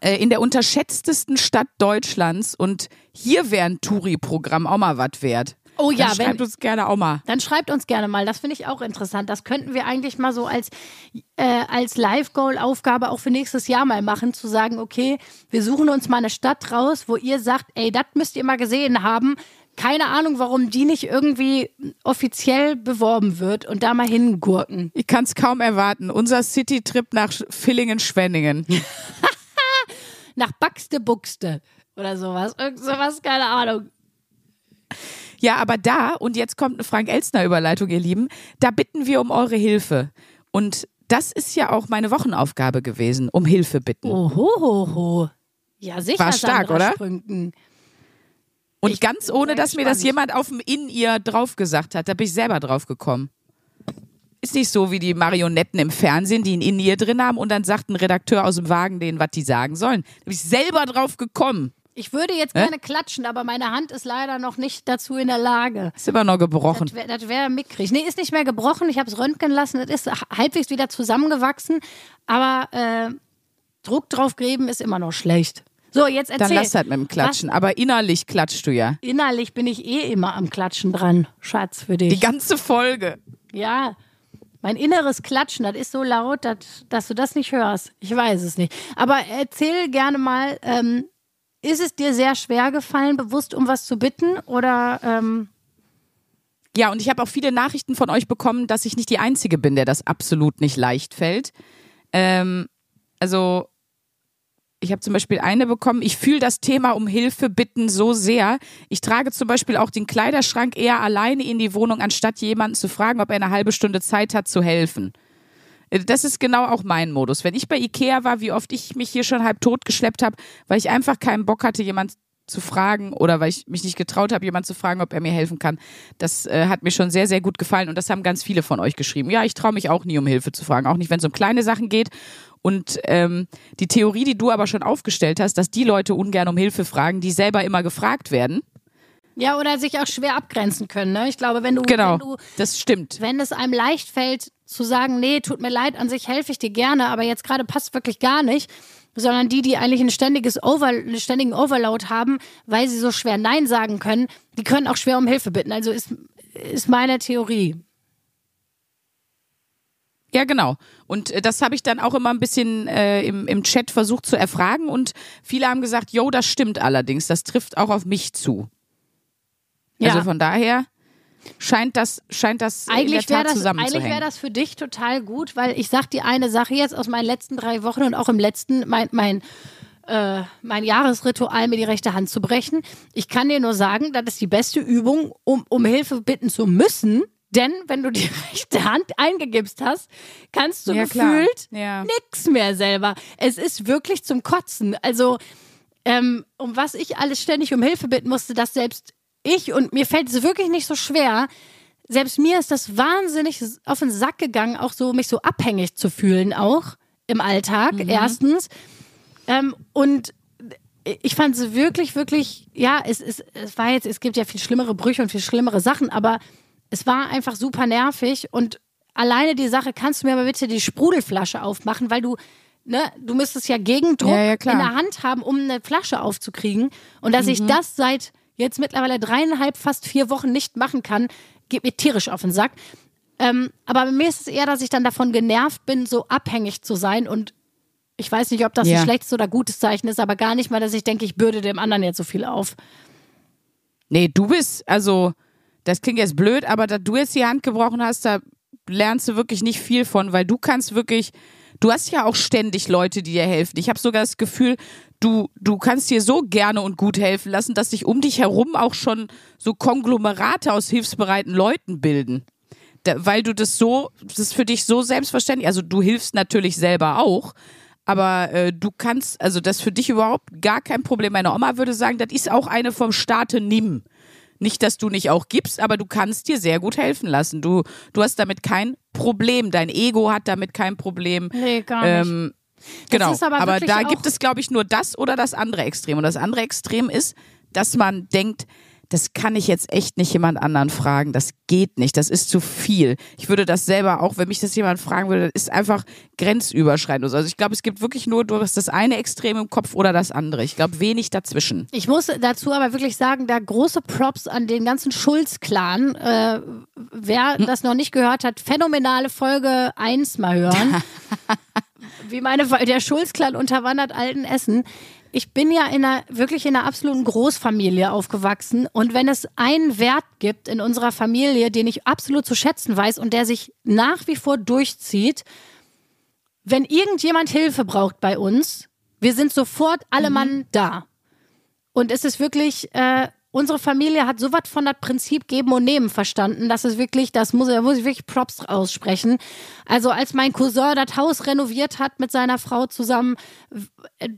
äh, in der unterschätztesten Stadt Deutschlands und hier wäre ein Touri-Programm auch mal was wert. Oh ja, Dann wenn, schreibt uns gerne auch mal. Dann schreibt uns gerne mal, das finde ich auch interessant. Das könnten wir eigentlich mal so als, äh, als Live-Goal-Aufgabe auch für nächstes Jahr mal machen, zu sagen, okay, wir suchen uns mal eine Stadt raus, wo ihr sagt, ey, das müsst ihr mal gesehen haben. Keine Ahnung, warum die nicht irgendwie offiziell beworben wird und da mal hingurken. Ich kann es kaum erwarten. Unser City-Trip nach Sch- Villingen-Schwenningen. *laughs* *laughs* Nach Baxte Buxte oder sowas. Irgend sowas, keine Ahnung. Ja, aber da, und jetzt kommt eine Frank-Elstner-Überleitung, ihr Lieben, da bitten wir um eure Hilfe. Und das ist ja auch meine Wochenaufgabe gewesen, um Hilfe bitten. Ohohoho. Ja, sicher. War stark, Sandra oder? Sprünken. Und Ich ganz ohne, dass mir das jemand auf dem In-Ear drauf gesagt hat, da bin ich selber drauf gekommen. Ist nicht so wie die Marionetten im Fernsehen, die ein In-Ear drin haben und dann sagt ein Redakteur aus dem Wagen denen, was die sagen sollen. Da bin ich selber drauf gekommen. Ich würde jetzt gerne klatschen, aber meine Hand ist leider noch nicht dazu in der Lage. Ist immer noch gebrochen. Das wäre wär mickrig. Nee, ist nicht mehr gebrochen. Ich habe es röntgen lassen. Das ist halbwegs wieder zusammengewachsen. Aber äh, Druck drauf geben ist immer noch schlecht. So, jetzt erzähl. Dann lass das mit dem Klatschen. Aber innerlich klatschst du ja. Was, innerlich bin ich eh immer am Klatschen dran. Schatz, für Die dich. ganze Folge. Ja. Mein inneres Klatschen, das ist so laut, dass, dass du das nicht hörst. Ich weiß es nicht. Aber erzähl gerne mal, ähm, ist es dir sehr schwer gefallen, bewusst um was zu bitten? Oder ähm, Ja, und ich habe auch viele Nachrichten von euch bekommen, dass ich nicht die Einzige bin, der das absolut nicht leicht fällt. Ähm, also, ich habe zum Beispiel eine bekommen, ich fühle das Thema um Hilfe bitten so sehr. Ich trage zum Beispiel auch den Kleiderschrank eher alleine in die Wohnung, anstatt jemanden zu fragen, ob er eine halbe Stunde Zeit hat zu helfen. Das ist genau auch mein Modus. Wenn ich bei Ikea war, wie oft ich mich hier schon halb tot geschleppt habe, weil ich einfach keinen Bock hatte, jemand zu fragen oder weil ich mich nicht getraut habe, jemand zu fragen, ob er mir helfen kann. Das äh, hat mir schon sehr, sehr gut gefallen und das haben ganz viele von euch geschrieben. Ja, ich traue mich auch nie, um Hilfe zu fragen, auch nicht, wenn es um kleine Sachen geht. Und ähm, die Theorie, die du aber schon aufgestellt hast, dass die Leute ungern um Hilfe fragen, die selber immer gefragt werden. ja, oder sich auch schwer abgrenzen können. Ne? Ich glaube, wenn du, Genau, wenn du das stimmt. wenn es einem leicht fällt, zu sagen, nee, tut mir leid, an sich helfe ich dir gerne, aber jetzt gerade passt wirklich gar nicht, sondern die, die eigentlich ein ständiges Over, einen ständigen Overload haben, weil sie so schwer Nein sagen können, die können auch schwer um Hilfe bitten. Also ist, ist meine Theorie. Ja, genau. Und äh, das habe ich dann auch immer ein bisschen äh, im, im Chat versucht zu erfragen und viele haben gesagt, jo, das stimmt allerdings, das trifft auch auf mich zu. Ja. Also von daher scheint das, scheint das in Eigentlich der wäre Tat das, eigentlich zusammenzuhängen. wär das für dich total gut, weil ich sag dir eine Sache jetzt aus meinen letzten drei Wochen und auch im letzten, mein, mein, äh, mein Jahresritual, mir die rechte Hand zu brechen. Ich kann dir nur sagen, das ist die beste Übung, um, um Hilfe bitten zu müssen. Denn wenn du die *laughs* rechte Hand eingegibst hast, kannst du Ja, gefühlt Ja. nix mehr selber. Es ist wirklich zum Kotzen. Also, ähm, um was ich alles ständig um Hilfe bitten musste, dass selbst ich, und mir fällt es wirklich nicht so schwer, selbst mir ist das wahnsinnig auf den Sack gegangen, auch so mich so abhängig zu fühlen, auch im Alltag, erstens. Ähm, und ich fand es wirklich, wirklich, ja, es, es, es war jetzt, es gibt ja viel schlimmere Brüche und viel schlimmere Sachen, aber es war einfach super nervig und alleine die Sache, kannst du mir aber bitte die Sprudelflasche aufmachen, weil du, ne, du müsstest ja Gegendruck Ja, ja, in der Hand haben, um eine Flasche aufzukriegen. Und dass ich das seit jetzt mittlerweile dreieinhalb, fast vier Wochen nicht machen kann, geht mir tierisch auf den Sack. Ähm, aber bei mir ist es eher, dass ich dann davon genervt bin, so abhängig zu sein und ich weiß nicht, ob das Ja. ein schlechtes oder gutes Zeichen ist, aber gar nicht mal, dass ich denke, ich bürde dem anderen jetzt so viel auf. Nee, du bist, also, das klingt jetzt blöd, aber da du jetzt die Hand gebrochen hast, da lernst du wirklich nicht viel von, weil du kannst wirklich, du hast ja auch ständig Leute, die dir helfen. Ich habe sogar das Gefühl, du, du kannst dir so gerne und gut helfen lassen, dass sich um dich herum auch schon so Konglomerate aus hilfsbereiten Leuten bilden. Da, weil du das so, das ist für dich so selbstverständlich, also du hilfst natürlich selber auch, aber äh, du kannst, also das ist für dich überhaupt gar kein Problem. Meine Oma würde sagen, das ist auch eine vom Staate nimm. Nicht, dass du nicht auch gibst, aber du kannst dir sehr gut helfen lassen. Du, du hast damit kein Problem. Dein Ego hat damit kein Problem. Nee, gar nicht. Ähm, genau. ist aber aber da gibt es, glaube ich, nur das oder das andere Extrem. Und das andere Extrem ist, dass man denkt, das kann ich jetzt echt nicht jemand anderen fragen. Das geht nicht. Das ist zu viel. Ich würde das selber auch, wenn mich das jemand fragen würde, das ist einfach grenzüberschreitend. Also ich glaube, es gibt wirklich nur, du hast das eine Extrem im Kopf oder das andere. Ich glaube, wenig dazwischen. Ich muss dazu aber wirklich sagen, da große Props an den ganzen Schulz-Clan. Äh, wer das noch nicht gehört hat, phänomenale Folge 1 mal hören. *laughs* Wie meine, der Schulz-Clan unterwandert alten Essen. Ich bin ja in einer, wirklich in einer absoluten Großfamilie aufgewachsen. Und wenn es einen Wert gibt in unserer Familie, den ich absolut zu schätzen weiß und der sich nach wie vor durchzieht, wenn irgendjemand Hilfe braucht bei uns, wir sind sofort alle Mann da. Und es ist wirklich, äh, unsere Familie hat so was von das Prinzip Geben und Nehmen verstanden, dass es wirklich, das muss, da muss ich wirklich Props aussprechen. Also als mein Cousin das Haus renoviert hat mit seiner Frau zusammen,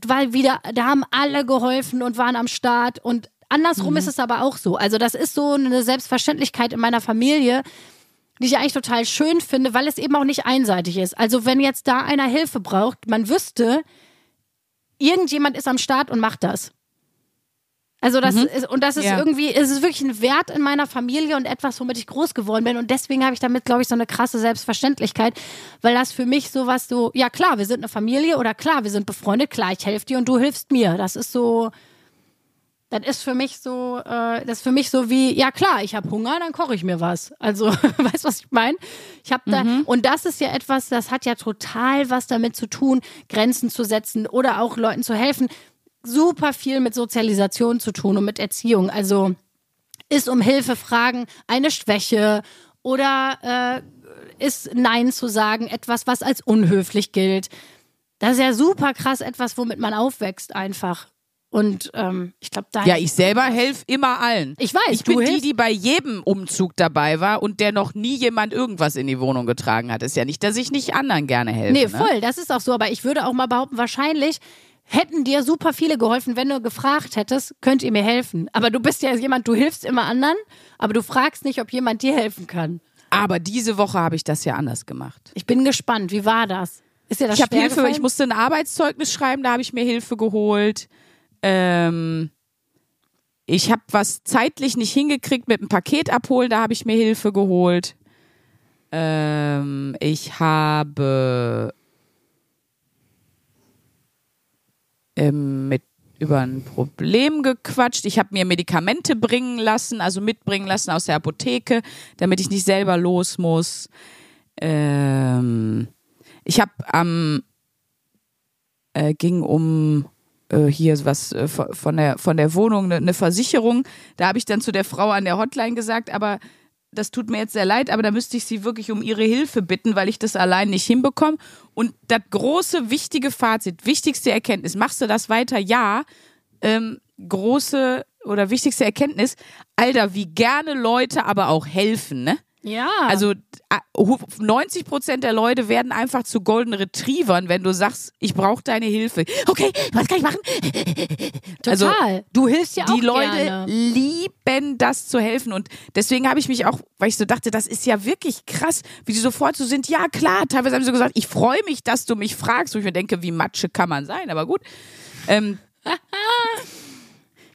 weil wieder, da haben alle geholfen und waren am Start und andersrum ist es aber auch so. Also das ist so eine Selbstverständlichkeit in meiner Familie, die ich eigentlich total schön finde, weil es eben auch nicht einseitig ist. Also wenn jetzt da einer Hilfe braucht, man wüsste, irgendjemand ist am Start und macht das. Also das ist, und das ist Ja. irgendwie, es ist wirklich ein Wert in meiner Familie und etwas, womit ich groß geworden bin. Und deswegen habe ich damit, glaube ich, so eine krasse Selbstverständlichkeit, weil das für mich sowas so, ja klar, wir sind eine Familie oder klar, wir sind befreundet, klar, ich helfe dir und du hilfst mir. Das ist so, das ist für mich so, äh, das ist für mich so wie, ja klar, ich habe Hunger, dann koche ich mir was. Also, *laughs* weißt du, was ich meine? Ich habe da, und das ist ja etwas, das hat ja total was damit zu tun, Grenzen zu setzen oder auch Leuten zu helfen. Super viel mit Sozialisation zu tun und mit Erziehung. Also ist um Hilfe fragen eine Schwäche oder äh, ist Nein zu sagen etwas, was als unhöflich gilt. Das ist ja super krass etwas, womit man aufwächst einfach. Und ähm, ich glaube, da Ja, ich selber helfe immer allen. Ich weiß, ich bin die, hilfst- die bei jedem Umzug dabei war und der noch nie jemand irgendwas in die Wohnung getragen hat. Ist ja nicht, dass ich nicht anderen gerne helfe. Nee, ne? voll, das ist auch so. Aber ich würde auch mal behaupten, wahrscheinlich hätten dir super viele geholfen, wenn du gefragt hättest, könnt ihr mir helfen. Aber du bist ja jemand, du hilfst immer anderen, aber du fragst nicht, ob jemand dir helfen kann. Aber diese Woche habe ich das ja anders gemacht. Ich bin gespannt, wie war das? Ist dir das Ich habe Hilfe, gefallen? ich musste ein Arbeitszeugnis schreiben, da habe ich mir Hilfe geholt. Ähm, ich habe was zeitlich nicht hingekriegt mit dem Paket abholen, da habe ich mir Hilfe geholt. Ähm, ich habe ähm, mit über ein Problem gequatscht. Ich habe mir Medikamente bringen lassen, also mitbringen lassen aus der Apotheke, damit ich nicht selber los muss. Ähm, ich habe am äh, ging um äh, hier was äh, von der von der Wohnung eine ne Versicherung. Da habe ich dann zu der Frau an der Hotline gesagt, aber das tut mir jetzt sehr leid, aber da müsste ich sie wirklich um ihre Hilfe bitten, weil ich das allein nicht hinbekomme. Und das große, wichtige Fazit, wichtigste Erkenntnis, machst du das weiter? Ja. Ähm, große oder wichtigste Erkenntnis, Alter, wie gerne Leute aber auch helfen, ne? Ja. Also äh, 90 Prozent der Leute werden einfach zu Golden Retrievern, wenn du sagst, ich brauche deine Hilfe. Okay, was kann ich machen? also, total. du hilfst ja auch Die Leute gerne. lieben das zu helfen und deswegen habe ich mich auch, weil ich so dachte, das ist ja wirklich krass, wie die sofort so sind. Ja klar, teilweise haben sie so gesagt, ich freue mich, dass du mich fragst. Wo ich mir denke, wie Matsche kann man sein, aber gut. Ähm, *laughs*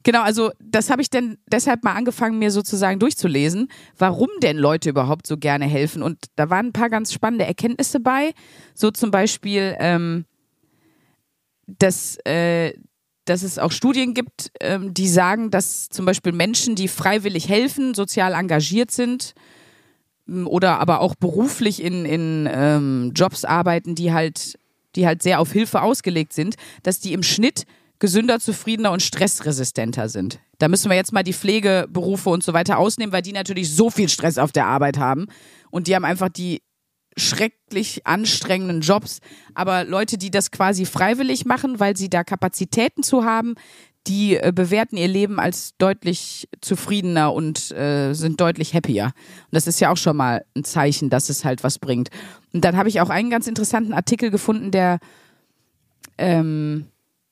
Genau, also das habe ich denn deshalb mal angefangen, mir sozusagen durchzulesen, warum denn Leute überhaupt so gerne helfen. Und da waren ein paar ganz spannende Erkenntnisse bei. So zum Beispiel, ähm, dass, äh, dass es auch Studien gibt, ähm, die sagen, dass zum Beispiel Menschen, die freiwillig helfen, sozial engagiert sind oder aber auch beruflich in, in ähm, Jobs arbeiten, die halt, die halt sehr auf Hilfe ausgelegt sind, dass die im Schnitt gesünder, zufriedener und stressresistenter sind. Da müssen wir jetzt mal die Pflegeberufe und so weiter ausnehmen, weil die natürlich so viel Stress auf der Arbeit haben und die haben einfach die schrecklich anstrengenden Jobs. Aber Leute, die das quasi freiwillig machen, weil sie da Kapazitäten zu haben, die äh, bewerten ihr Leben als deutlich zufriedener und äh, sind deutlich happier. Und das ist ja auch schon mal ein Zeichen, dass es halt was bringt. Und dann habe ich auch einen ganz interessanten Artikel gefunden, der ähm,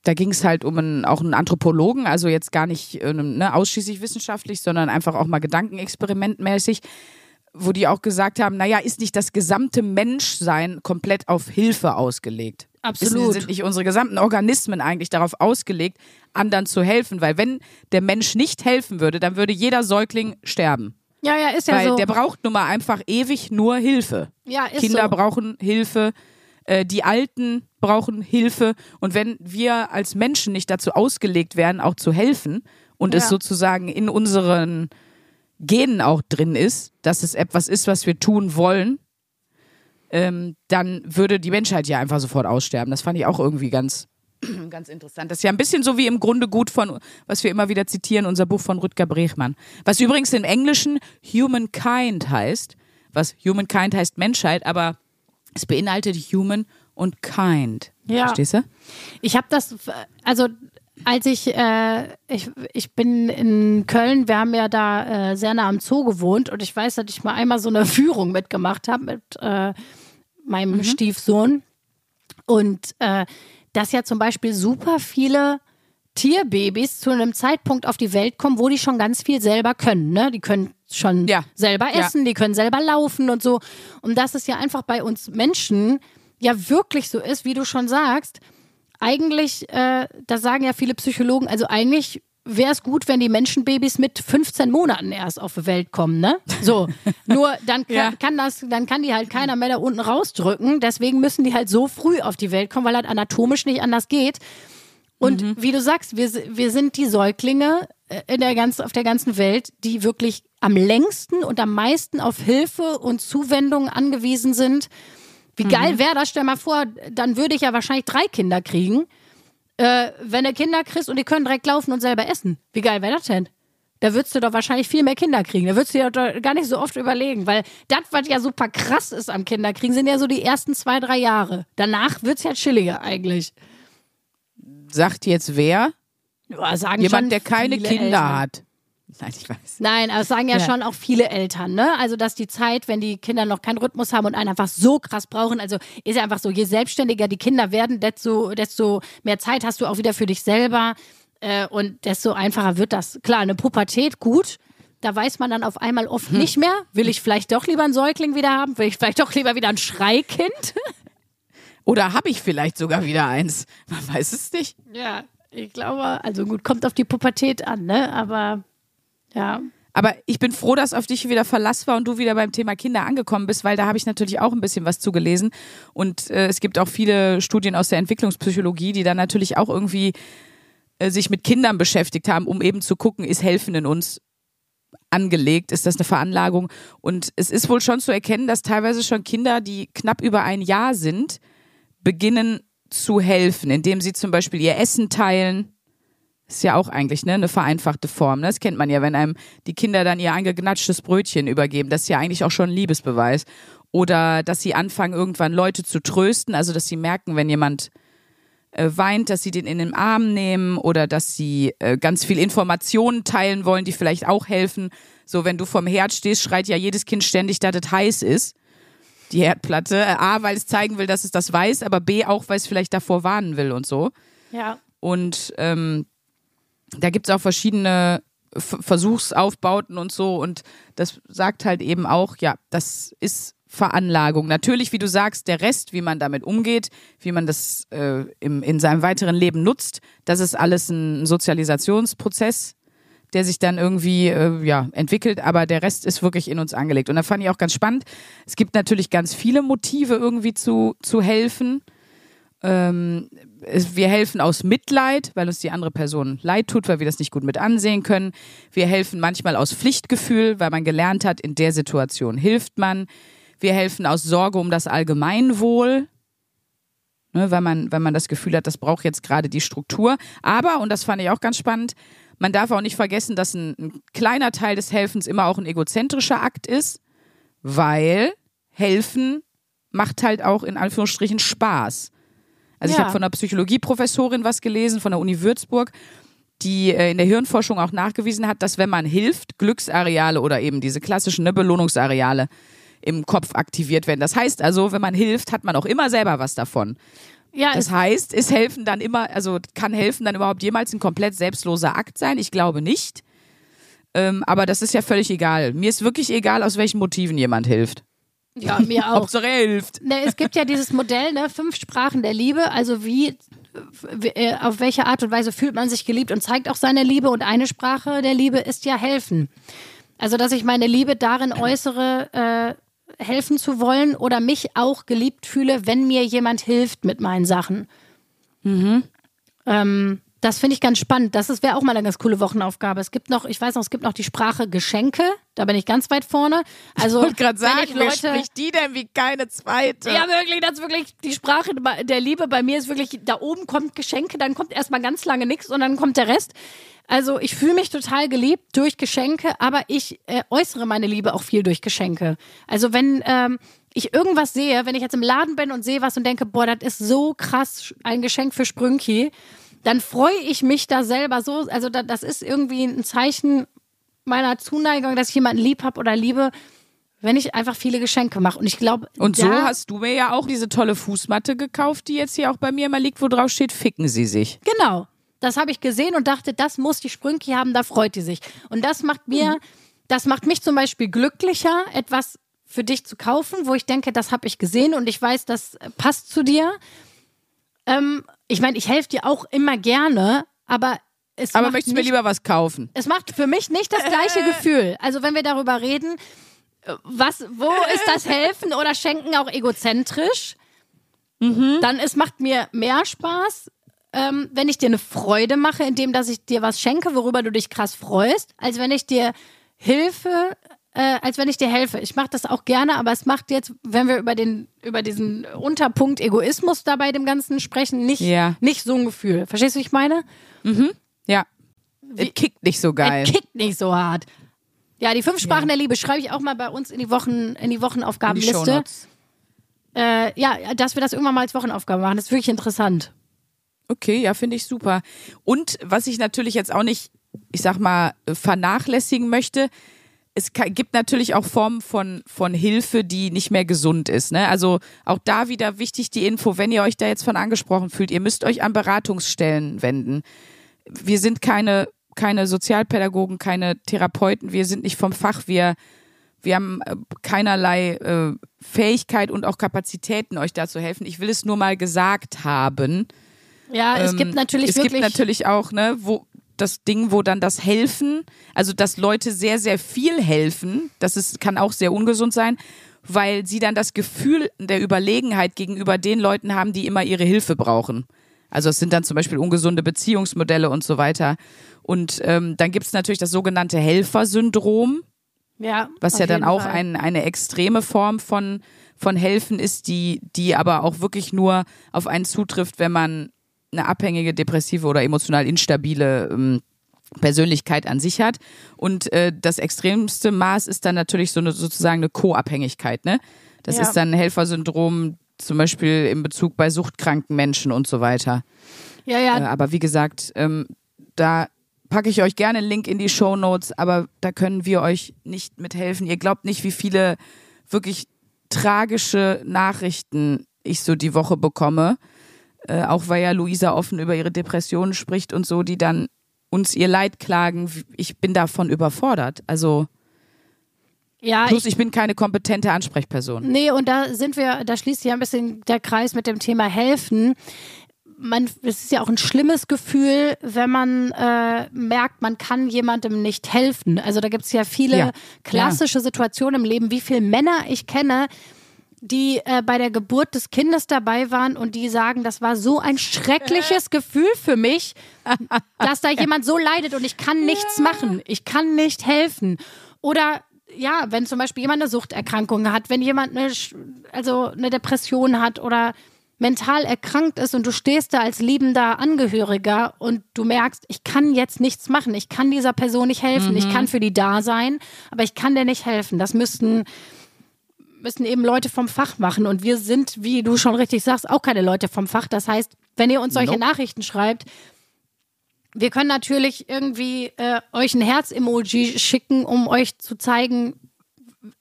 da ging es halt um einen, auch einen Anthropologen, also jetzt gar nicht äh, ne, ausschließlich wissenschaftlich, sondern einfach auch mal gedankenexperimentmäßig, wo die auch gesagt haben, naja, ist nicht das gesamte Menschsein komplett auf Hilfe ausgelegt? Absolut. Ist, sind nicht unsere gesamten Organismen eigentlich darauf ausgelegt, anderen zu helfen? Weil wenn der Mensch nicht helfen würde, dann würde jeder Säugling sterben. Ja, ja, ist ja Weil so. der braucht nun mal einfach ewig nur Hilfe. ja, ist Kinder so. brauchen Hilfe, äh, die Alten brauchen Hilfe. Und wenn wir als Menschen nicht dazu ausgelegt werden, auch zu helfen und es Ja. sozusagen in unseren Genen auch drin ist, dass es etwas ist, was wir tun wollen, ähm, dann würde die Menschheit ja einfach sofort aussterben. Das fand ich auch irgendwie ganz, *clears throat* ganz interessant. Das ist ja ein bisschen so wie im Grunde gut von, was wir immer wieder zitieren, unser Buch von Rüdger Brechmann. Was übrigens im Englischen Humankind heißt. Was Humankind heißt Menschheit, aber es beinhaltet Human und Kind. Ja. Verstehst du? Ich habe das, also als ich, äh, ich, ich bin in Köln, wir haben ja da äh, sehr nah am Zoo gewohnt und ich weiß, dass ich mal einmal so eine *laughs* Führung mitgemacht habe mit äh, meinem Stiefsohn und äh, dass ja zum Beispiel super viele Tierbabys zu einem Zeitpunkt auf die Welt kommen, wo die schon ganz viel selber können. Ne? Die können schon Ja. selber Ja. essen, die können selber laufen und so. Und dass es ja einfach bei uns Menschen ja wirklich so ist, wie du schon sagst. Eigentlich, äh, da sagen ja viele Psychologen, also eigentlich wäre es gut, wenn die Menschenbabys mit 15 Monaten erst auf die Welt kommen, ne? So. *laughs* Nur dann kann, Ja. kann das, dann kann die halt keiner mehr da unten rausdrücken. Deswegen müssen die halt so früh auf die Welt kommen, weil halt anatomisch nicht anders geht. Und wie du sagst, wir, wir sind die Säuglinge äh, in der ganz, auf der ganzen Welt, die wirklich am längsten und am meisten auf Hilfe und Zuwendung angewiesen sind. Wie geil wäre das? Stell mal vor, dann würde ich ja wahrscheinlich drei Kinder kriegen. Äh, wenn du Kinder kriegst und die können direkt laufen und selber essen. Wie geil wäre das denn? Da würdest du doch wahrscheinlich viel mehr Kinder kriegen. Da würdest du ja doch gar nicht so oft überlegen, weil das, was ja super krass ist am Kinderkriegen, sind ja so die ersten zwei, drei Jahre. Danach wird's ja chilliger eigentlich. Sagt jetzt wer? Ja, Jemand, der keine Kinder Eltern. hat. *laughs* Nein, ich weiß. Nein, aber es sagen ja, Ja. schon auch viele Eltern, ne? Also, dass die Zeit, wenn die Kinder noch keinen Rhythmus haben und einen einfach so krass brauchen, also ist ja einfach so, je selbstständiger die Kinder werden, desto, desto mehr Zeit hast du auch wieder für dich selber äh, und desto einfacher wird das. Klar, eine Pubertät, gut. Da weiß man dann auf einmal oft nicht mehr. Will ich vielleicht doch lieber einen Säugling wieder haben? Will ich vielleicht doch lieber wieder ein Schreikind? *laughs* Oder habe ich vielleicht sogar wieder eins? Man weiß es nicht. Ja, ich glaube, also gut, kommt auf die Pubertät an, ne? Aber ja. Aber ich bin froh, dass auf dich wieder Verlass war und du wieder beim Thema Kinder angekommen bist, weil da habe ich natürlich auch ein bisschen was zugelesen. Und äh, es gibt auch viele Studien aus der Entwicklungspsychologie, die dann natürlich auch irgendwie äh, sich mit Kindern beschäftigt haben, um eben zu gucken, ist Helfen in uns angelegt, ist das eine Veranlagung? Und es ist wohl schon zu erkennen, dass teilweise schon Kinder, die knapp über ein Jahr sind, beginnen zu helfen, indem sie zum Beispiel ihr Essen teilen, ist ja auch eigentlich ne, eine vereinfachte Form. Ne? Das kennt man ja, wenn einem die Kinder dann ihr eingegnatschtes Brötchen übergeben. Das ist ja eigentlich auch schon ein Liebesbeweis. Oder dass sie anfangen, irgendwann Leute zu trösten, also dass sie merken, wenn jemand äh, weint, dass sie den in den Arm nehmen oder dass sie äh, ganz viel Informationen teilen wollen, die vielleicht auch helfen. So, wenn du vom Herd stehst, schreit ja jedes Kind ständig, dass es heiß ist. Die Herdplatte. A, weil es zeigen will, dass es das weiß, aber B, auch, weil es vielleicht davor warnen will und so. Ja. Und ähm, da gibt es auch verschiedene F Versuchsaufbauten und so. Und das sagt halt eben auch, ja, das ist Veranlagung. Natürlich, wie du sagst, der Rest, wie man damit umgeht, wie man das äh, im, in seinem weiteren Leben nutzt, das ist alles ein Sozialisationsprozess, der sich dann irgendwie äh, ja, entwickelt, aber der Rest ist wirklich in uns angelegt. Und da fand ich auch ganz spannend. Es gibt natürlich ganz viele Motive, irgendwie zu, zu helfen. Ähm, wir helfen aus Mitleid, weil uns die andere Person leid tut, weil wir das nicht gut mit ansehen können. Wir helfen manchmal aus Pflichtgefühl, weil man gelernt hat, in der Situation hilft man. Wir helfen aus Sorge um das Allgemeinwohl, ne, weil, man, weil man das Gefühl hat, das braucht jetzt gerade die Struktur. Aber, und das fand ich auch ganz spannend, man darf auch nicht vergessen, dass ein, ein kleiner Teil des Helfens immer auch ein egozentrischer Akt ist, weil helfen macht halt auch in Anführungsstrichen Spaß. Also ja. ich habe von einer Psychologieprofessorin was gelesen, von der Uni Würzburg, die äh, in der Hirnforschung auch nachgewiesen hat, dass wenn man hilft, Glücksareale oder eben diese klassischen ne, Belohnungsareale im Kopf aktiviert werden. Das heißt also, wenn man hilft, hat man auch immer selber was davon. Ja, das heißt, ist helfen dann immer, also kann helfen dann überhaupt jemals ein komplett selbstloser Akt sein? Ich glaube nicht. Ähm, aber das ist ja völlig egal. Mir ist wirklich egal, aus welchen Motiven jemand hilft. Ja, mir auch. Hauptsache er hilft. Ne, es gibt ja dieses Modell, ne, fünf Sprachen der Liebe, also wie, äh, auf welche Art und Weise fühlt man sich geliebt und zeigt auch seine Liebe und eine Sprache der Liebe ist ja helfen. Also, dass ich meine Liebe darin äußere, äh, helfen zu wollen oder mich auch geliebt fühle, wenn mir jemand hilft mit meinen Sachen. Mhm. Ähm, das finde ich ganz spannend. Das wäre auch mal eine ganz coole Wochenaufgabe. Es gibt noch, ich weiß noch, es gibt noch die Sprache Geschenke. Da bin ich ganz weit vorne. Also, ich wollte gerade sagen, ich Leute, spricht die denn wie keine zweite? Ja, wirklich, das ist wirklich die Sprache der Liebe. Bei mir ist wirklich, da oben kommt Geschenke, dann kommt erstmal ganz lange nichts und dann kommt der Rest. Also ich fühle mich total geliebt durch Geschenke, aber ich äh, äußere meine Liebe auch viel durch Geschenke. Also wenn ähm, ich irgendwas sehe, wenn ich jetzt im Laden bin und sehe was und denke, boah, das ist so krass ein Geschenk für Sprünki, dann freue ich mich da selber so. Also da, das ist irgendwie ein Zeichen meiner Zuneigung, dass ich jemanden lieb habe oder liebe, wenn ich einfach viele Geschenke mache. Und ich glaube. Und so hast du mir ja auch diese tolle Fußmatte gekauft, die jetzt hier auch bei mir immer liegt, wo drauf steht, ficken sie sich. Genau. Das habe ich gesehen und dachte, das muss die Sprünki haben, da freut die sich. Und das macht mir, mhm. das macht mich zum Beispiel glücklicher, etwas für dich zu kaufen, wo ich denke, das habe ich gesehen und ich weiß, das passt zu dir. Ähm, ich meine, ich helfe dir auch immer gerne, aber es aber möchtest du mir lieber was kaufen? Es macht für mich nicht das gleiche Gefühl. Also wenn wir darüber reden, was, wo ist das Helfen oder Schenken auch egozentrisch? Mhm. Dann es macht mir mehr Spaß, ähm, wenn ich dir eine Freude mache, indem dass ich dir was schenke, worüber du dich krass freust, als wenn ich dir Hilfe, äh, als wenn ich dir helfe. Ich mache das auch gerne, aber es macht jetzt, wenn wir über den über diesen Unterpunkt Egoismus da bei dem Ganzen sprechen, nicht ja. nicht so ein Gefühl. Verstehst du, wie ich meine? Mhm. Ja. Es kickt nicht so geil. Es kickt nicht so hart. Ja, die fünf Sprachen ja. der Liebe schreibe ich auch mal bei uns in die Wochen in die Wochenaufgabenliste. Die äh, ja, dass wir das irgendwann mal als Wochenaufgabe machen, das ist wirklich interessant. Okay, ja, finde ich super. Und was ich natürlich jetzt auch nicht, ich sag mal, vernachlässigen möchte, es gibt natürlich auch Formen von, von Hilfe, die nicht mehr gesund ist. Ne? Also auch da wieder wichtig die Info, wenn ihr euch da jetzt von angesprochen fühlt, ihr müsst euch an Beratungsstellen wenden. Wir sind keine, keine Sozialpädagogen, keine Therapeuten, wir sind nicht vom Fach, wir, wir haben äh, keinerlei äh, Fähigkeit und auch Kapazitäten, euch da zu helfen. Ich will es nur mal gesagt haben. Ja, es ähm, gibt natürlich es wirklich. Es gibt natürlich auch, ne, wo das Ding, wo dann das Helfen, also dass Leute sehr, sehr viel helfen, das ist, kann auch sehr ungesund sein, weil sie dann das Gefühl der Überlegenheit gegenüber den Leuten haben, die immer ihre Hilfe brauchen. Also es sind dann zum Beispiel ungesunde Beziehungsmodelle und so weiter. Und ähm, dann gibt es natürlich das sogenannte Helfersyndrom, ja, was ja dann auch ein, eine extreme Form von, von Helfen ist, die, die aber auch wirklich nur auf einen zutrifft, wenn man eine abhängige, depressive oder emotional instabile ähm, Persönlichkeit an sich hat. Und äh, das extremste Maß ist dann natürlich so eine sozusagen eine Co-Abhängigkeit. Ne? Das ja. ist dann ein Helfersyndrom, zum Beispiel in Bezug bei suchtkranken Menschen und so weiter. Ja, ja. Äh, aber wie gesagt, ähm, da packe ich euch gerne einen Link in die Show Notes, aber da können wir euch nicht mithelfen. Ihr glaubt nicht, wie viele wirklich tragische Nachrichten ich so die Woche bekomme äh, auch weil ja Luisa offen über ihre Depressionen spricht und so, die dann uns ihr Leid klagen. Ich bin davon überfordert. Also Ja, Plus, ich, ich bin keine kompetente Ansprechperson. Nee, und da sind wir, da schließt sich ein bisschen der Kreis mit dem Thema helfen. Man, es ist ja auch ein schlimmes Gefühl, wenn man äh, merkt, man kann jemandem nicht helfen. Also da gibt es ja viele Ja, klassische Situationen im Leben, wie viele Männer ich kenne, die äh, bei der Geburt des Kindes dabei waren und die sagen, das war so ein schreckliches *laughs* Gefühl für mich, dass da *laughs* jemand so leidet und ich kann nichts machen. Ich kann nicht helfen. Oder ja, wenn zum Beispiel jemand eine Suchterkrankung hat, wenn jemand eine, also eine Depression hat oder mental erkrankt ist und du stehst da als liebender Angehöriger und du merkst, ich kann jetzt nichts machen, ich kann dieser Person nicht helfen, ich kann für die da sein, aber ich kann der nicht helfen. Das müssten müssen eben Leute vom Fach machen und wir sind, wie du schon richtig sagst, auch keine Leute vom Fach. Das heißt, wenn ihr uns solche Nope. Nachrichten schreibt, wir können natürlich irgendwie äh, euch ein Herz-Emoji schicken, um euch zu zeigen,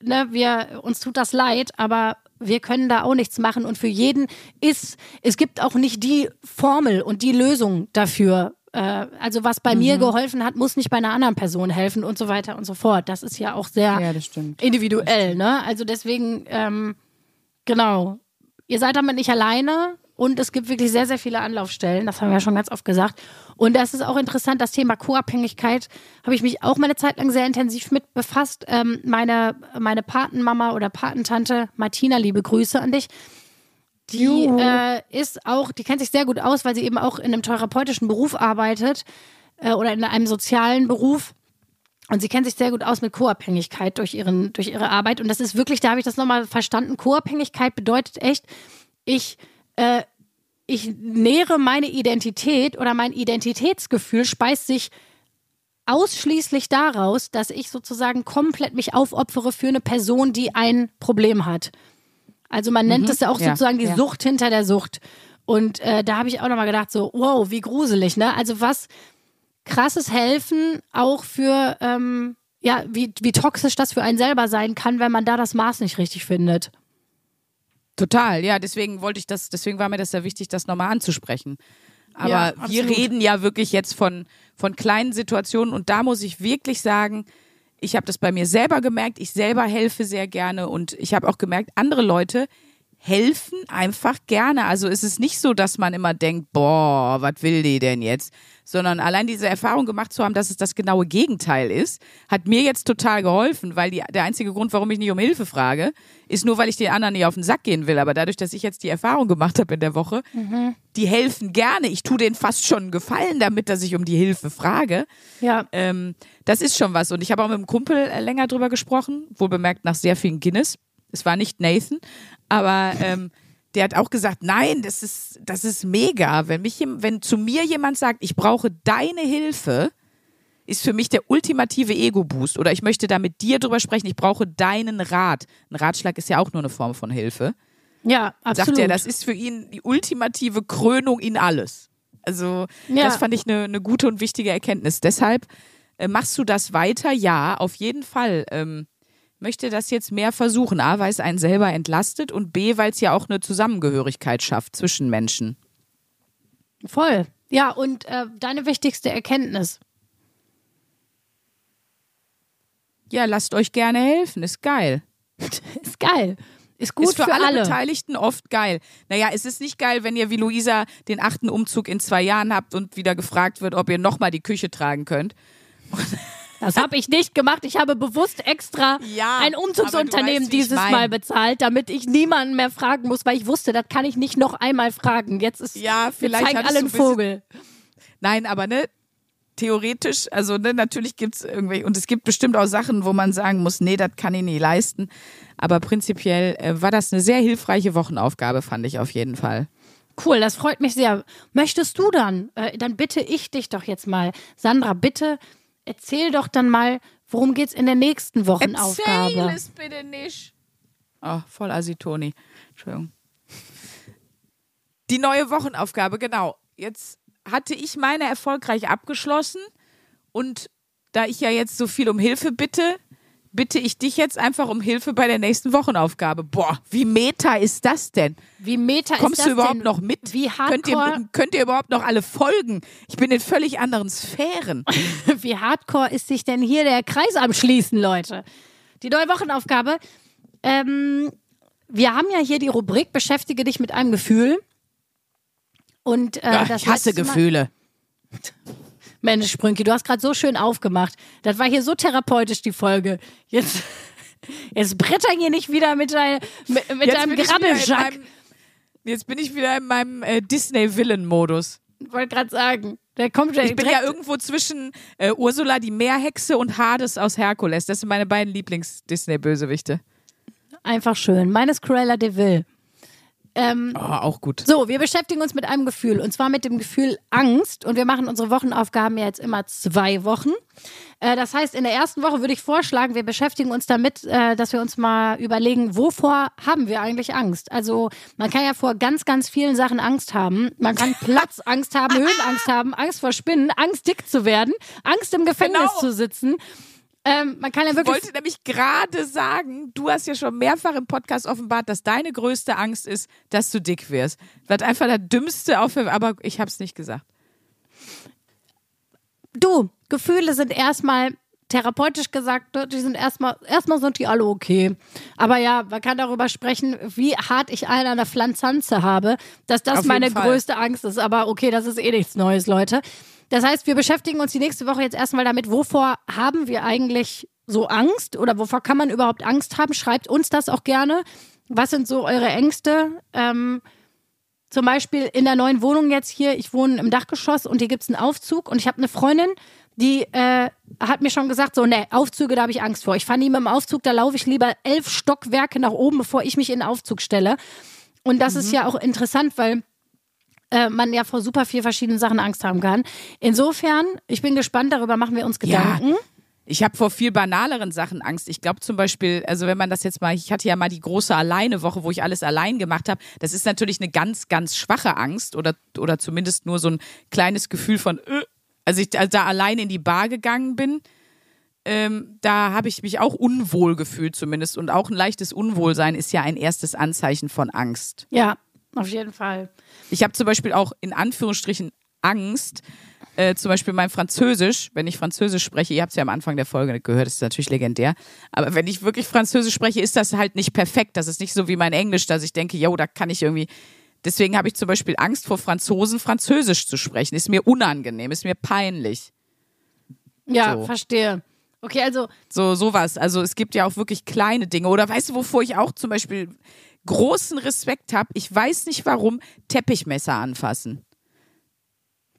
ne, wir, uns tut das leid, aber wir können da auch nichts machen. Und für jeden ist, es gibt auch nicht die Formel und die Lösung dafür. Äh, also was bei mir geholfen hat, muss nicht bei einer anderen Person helfen und so weiter und so fort. Das ist ja auch sehr Ja, individuell, ne? Also deswegen, ähm, genau. Ihr seid damit nicht alleine und es gibt wirklich sehr, sehr viele Anlaufstellen. Das haben wir ja schon ganz oft gesagt. Und das ist auch interessant, das Thema Co-Abhängigkeit habe ich mich auch mal eine Zeit lang sehr intensiv mit befasst. Ähm, meine, meine Patenmama oder Patentante Martina, liebe Grüße an dich. Die äh, ist auch, die kennt sich sehr gut aus, weil sie eben auch in einem therapeutischen Beruf arbeitet äh, oder in einem sozialen Beruf. Und sie kennt sich sehr gut aus mit Co-Abhängigkeit durch, ihren, durch ihre Arbeit. Und das ist wirklich, da habe ich das nochmal verstanden. Co-Abhängigkeit bedeutet echt, ich, äh, ich nähere meine Identität oder mein Identitätsgefühl speist sich ausschließlich daraus, dass ich sozusagen komplett mich aufopfere für eine Person, die ein Problem hat. Also man nennt es ja auch Ja, sozusagen die ja. Sucht hinter der Sucht. Und äh, da habe ich auch nochmal gedacht, so, wow, wie gruselig, ne? Also was krasses Helfen auch für, ähm, ja, wie, wie toxisch das für einen selber sein kann, wenn man da das Maß nicht richtig findet. Total, ja, deswegen wollte ich das, deswegen war mir das sehr wichtig, das nochmal anzusprechen. Aber Ja, wir reden ja wirklich jetzt von, von kleinen Situationen und da muss ich wirklich sagen, ich habe das bei mir selber gemerkt, ich selber helfe sehr gerne und ich habe auch gemerkt, andere Leute helfen einfach gerne. Also es ist nicht so, dass man immer denkt, boah, was will die denn jetzt? Sondern allein diese Erfahrung gemacht zu haben, dass es das genaue Gegenteil ist, hat mir jetzt total geholfen, weil die, der einzige Grund, warum ich nicht um Hilfe frage, ist nur, weil ich den anderen nicht auf den Sack gehen will. Aber dadurch, dass ich jetzt die Erfahrung gemacht habe in der Woche, die helfen gerne. Ich tue denen fast schon einen Gefallen damit, dass ich um die Hilfe frage. Ja. Ähm, das ist schon was. Und ich habe auch mit einem Kumpel äh, länger drüber gesprochen, wohl bemerkt nach sehr vielen Guinness. Es war nicht Nathan, aber ähm, der hat auch gesagt, nein, das ist, das ist mega. Wenn, mich, wenn zu mir jemand sagt, ich brauche deine Hilfe, ist für mich der ultimative Ego-Boost. Oder ich möchte da mit dir drüber sprechen, ich brauche deinen Rat. Ein Ratschlag ist ja auch nur eine Form von Hilfe. Ja, absolut. Sagt er, das ist für ihn die ultimative Krönung in alles. Also, Ja. das fand ich eine, eine gute und wichtige Erkenntnis. Deshalb äh, machst du das weiter? Ja, auf jeden Fall. Ähm, möchte das jetzt mehr versuchen. A, weil es einen selber entlastet und B, weil es ja auch eine Zusammengehörigkeit schafft zwischen Menschen. Voll. Ja, und äh, deine wichtigste Erkenntnis. Ja, lasst euch gerne helfen, ist geil. *laughs* Ist geil. Ist gut ist für, alle, alle. Beteiligten oft geil. Naja, es ist nicht geil, wenn ihr wie Luisa den achten Umzug in zwei Jahren habt und wieder gefragt wird, ob ihr nochmal die Küche tragen könnt. *laughs* Das habe ich nicht gemacht. Ich habe bewusst extra Ja, ein Umzugsunternehmen weißt, dieses mein. Mal bezahlt, damit ich niemanden mehr fragen muss, weil ich wusste, das kann ich nicht noch einmal fragen. Jetzt ist Ja, vielleicht alle einen ein Vogel. Nein, aber ne, theoretisch, also ne, natürlich gibt's irgendwelche, und es gibt bestimmt auch Sachen, wo man sagen muss, nee, das kann ich nie leisten. Aber prinzipiell äh, war das eine sehr hilfreiche Wochenaufgabe, fand ich auf jeden Fall. Cool, das freut mich sehr. Möchtest du dann? Äh, dann bitte ich dich doch jetzt mal, Sandra, bitte erzähl doch dann mal, worum geht's in der nächsten Wochenaufgabe? es bitte nicht. Oh, voll Asitoni. Entschuldigung. Die neue Wochenaufgabe, genau. Jetzt hatte ich meine erfolgreich abgeschlossen und da ich ja jetzt so viel um Hilfe bitte, bitte ich dich jetzt einfach um Hilfe bei der nächsten Wochenaufgabe. Boah, wie meta ist das denn? Wie meta ist Kommst das du überhaupt denn? noch mit? Wie könnt hardcore, ihr, könnt ihr überhaupt noch alle folgen? Ich bin in völlig anderen Sphären. *laughs* wie hardcore ist sich denn hier der Kreis am Schließen, Leute? die neue Wochenaufgabe. Ähm, wir haben ja hier die Rubrik Beschäftige dich mit einem Gefühl. Und äh, Ach, das ich hasse Gefühle. Mensch, Sprünki, du hast gerade so schön aufgemacht. Das war hier so therapeutisch, die Folge. Jetzt, *laughs* jetzt bretter hier nicht wieder mit, dein, mit, mit Jetzt deinem Grabbeljack. Jetzt bin ich wieder in meinem äh, Disney-Villain-Modus. Ich wollte gerade sagen, der kommt ja Ich bin ja irgendwo zwischen äh, Ursula, die Meerhexe, und Hades aus Herkules. Das sind meine beiden Lieblings-Disney-Bösewichte. einfach schön. Meines Cruella de Vil. Ähm, Oh, auch gut. So, wir beschäftigen uns mit einem Gefühl und zwar mit dem Gefühl Angst und wir machen unsere Wochenaufgaben ja jetzt immer zwei Wochen. Äh, das heißt, in der ersten Woche würde ich vorschlagen, wir beschäftigen uns damit, äh, dass wir uns mal überlegen, wovor haben wir eigentlich Angst? Also man kann ja vor ganz, ganz vielen Sachen Angst haben. Man kann *laughs* Platzangst haben, Höhenangst haben, Angst vor Spinnen, Angst dick zu werden, Angst im Gefängnis Genau. zu sitzen. Ähm, man kann ja Ich wirklich wollte nämlich gerade sagen, du hast ja schon mehrfach im Podcast offenbart, dass deine größte Angst ist, dass du dick wirst. Das einfach der dümmste auf, aber ich habe es nicht gesagt. Du, Gefühle sind erstmal therapeutisch gesagt, die sind erstmal, erstmal sind die alle okay. Aber ja, man kann darüber sprechen, wie hart ich einen an der Pflanzanze habe, dass das Auf meine größte Angst ist. Aber okay, das ist eh nichts Neues, Leute. Das heißt, wir beschäftigen uns die nächste Woche jetzt erstmal damit, wovor haben wir eigentlich so Angst oder wovor kann man überhaupt Angst haben? Schreibt uns das auch gerne. Was sind so eure Ängste? Ähm, zum Beispiel in der neuen Wohnung jetzt hier, ich wohne im Dachgeschoss und hier gibt's einen Aufzug und ich habe eine Freundin, die äh, hat mir schon gesagt, so, ne, Aufzüge, da habe ich Angst vor. Ich fahre nie mit dem Aufzug, da laufe ich lieber elf Stockwerke nach oben, bevor ich mich in den Aufzug stelle. Und das ist ja auch interessant, weil äh, man ja vor super viel verschiedenen Sachen Angst haben kann. Insofern, ich bin gespannt, darüber machen wir uns Gedanken. Ich habe vor viel banaleren Sachen Angst. Ich glaube zum Beispiel, also wenn man das jetzt mal, ich hatte ja mal die große Alleine-Woche, wo ich alles allein gemacht habe. Das ist natürlich eine ganz, ganz schwache Angst oder, oder zumindest nur so ein kleines Gefühl von, äh, als ich da da allein in die Bar gegangen bin, ähm, da habe ich mich auch unwohl gefühlt zumindest. Und auch ein leichtes Unwohlsein ist ja ein erstes Anzeichen von Angst. Ja, auf jeden Fall. Ich habe zum Beispiel auch in Anführungsstrichen Angst, äh, zum Beispiel mein Französisch, wenn ich Französisch spreche, ihr habt es ja am Anfang der Folge gehört, das ist natürlich legendär, aber wenn ich wirklich Französisch spreche, ist das halt nicht perfekt. Das ist nicht so wie mein Englisch, dass ich denke, yo, da kann ich irgendwie. Deswegen habe ich zum Beispiel Angst vor Franzosen, Französisch zu sprechen. Ist mir unangenehm, ist mir peinlich. Ja, So. verstehe. Okay, also So, sowas. Also es gibt ja auch wirklich kleine Dinge. Oder weißt du, wovor ich auch zum Beispiel großen Respekt habe? Ich weiß nicht warum, Teppichmesser anfassen.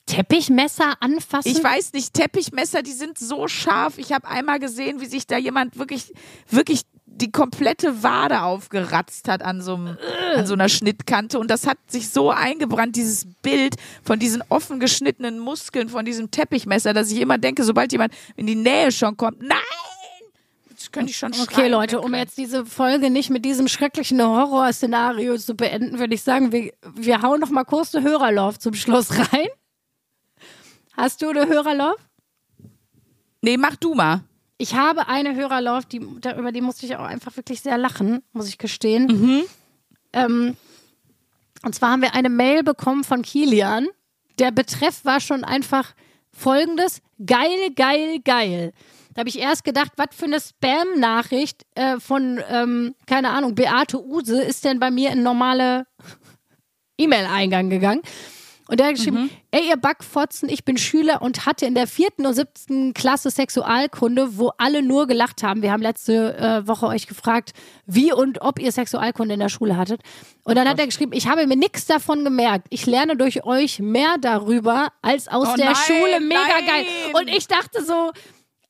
Teppichmesser anfassen. Ich weiß nicht, Teppichmesser, die sind so scharf. Ich habe einmal gesehen, wie sich da jemand wirklich, wirklich die komplette Wade aufgeratzt hat an so, einem, an so einer Schnittkante. Und das hat sich so eingebrannt, dieses Bild von diesen offen geschnittenen Muskeln von diesem Teppichmesser, dass ich immer denke, sobald jemand in die Nähe schon kommt, nein! Das könnte ich schon Okay, schreien, Leute, um jetzt diese Folge nicht mit diesem schrecklichen Horrorszenario zu beenden, würde ich sagen, wir, wir hauen noch mal kurz eine Hörerlauf zum Schluss rein. Hast du eine Hörerlauf? Nee, mach du mal. Ich habe eine Hörerlauf, die, über die musste ich auch einfach wirklich sehr lachen, muss ich gestehen. Ähm, und zwar haben wir eine Mail bekommen von Kilian. Der Betreff war schon einfach folgendes: Geil, geil, geil. Da habe ich erst gedacht, was für eine Spam-Nachricht äh, von, ähm, keine Ahnung, Beate Use ist denn bei mir in normale *laughs* E-Mail-Eingang gegangen. Und der hat geschrieben, ey ihr Backfotzen, ich bin Schüler und hatte in der vierten und siebten Klasse Sexualkunde, wo alle nur gelacht haben. Wir haben letzte äh, Woche euch gefragt, wie und ob ihr Sexualkunde in der Schule hattet. Und dann hat er geschrieben, ich habe mir nichts davon gemerkt. Ich lerne durch euch mehr darüber als aus Oh der nein, Schule. Mega nein. geil. Und ich dachte so,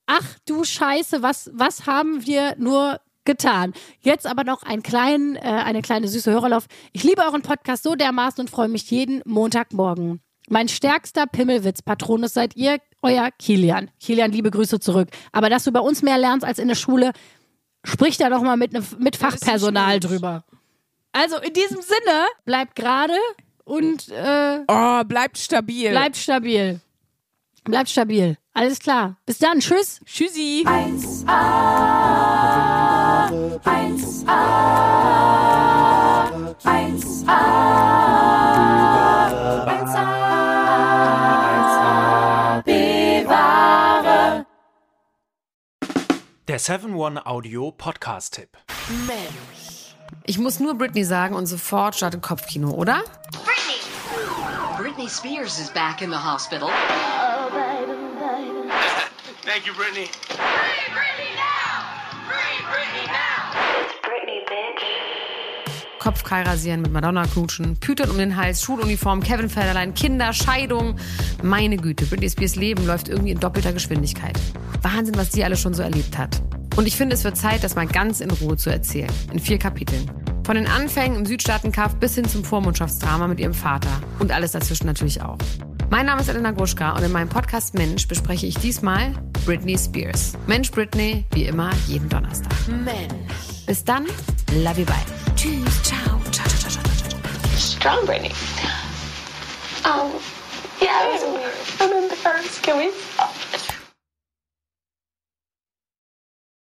ach du Scheiße, was, was haben wir nur getan? Jetzt aber noch ein klein, äh, eine kleine süße Hörerlauf. Ich liebe euren Podcast so dermaßen und freue mich jeden Montagmorgen. Mein stärkster Pimmelwitz-Patronus seid ihr, euer Kilian. Kilian, liebe Grüße zurück. Aber dass du bei uns mehr lernst als in der Schule, sprich da doch mal mit, ne, mit Fachpersonal drüber. Also in diesem Sinne, bleibt gerade und äh, Oh, bleibt stabil. bleibt stabil. Bleibt stabil. Alles klar. Bis dann. Tschüss. Tschüssi. 1A, 7 One Audio Podcast-Tipp. Mensch. Ich muss nur Britney sagen und sofort startet Kopfkino, oder? Britney! Britney Spears is back in the hospital. *laughs* Thank you, Brittany. Free Britney now! Free Britney now! Britney, bitch. Kopfkeil rasieren, mit Madonna knutschen, Pütern um den Hals, Schuluniform, Kevin Federlein, Kinder, Scheidung. Meine Güte, Britney Spears Leben läuft irgendwie in doppelter Geschwindigkeit. Wahnsinn, was die alles schon so erlebt hat. Und ich finde, es wird Zeit, das mal ganz in Ruhe zu erzählen. In vier Kapiteln. Von den Anfängen im Südstaatenkampf bis hin zum Vormundschaftsdrama mit ihrem Vater. Und alles dazwischen natürlich auch. Mein Name ist Elena Gruschka und in meinem Podcast Mensch bespreche ich diesmal Britney Spears. Mensch Britney, wie immer, jeden Donnerstag. Mensch. Bis dann, love you, bye. Tschüss, ciao, ciao, ciao, ciao, ciao, ciao. Strong Britney. Um, yeah, I remember first. Can we stop?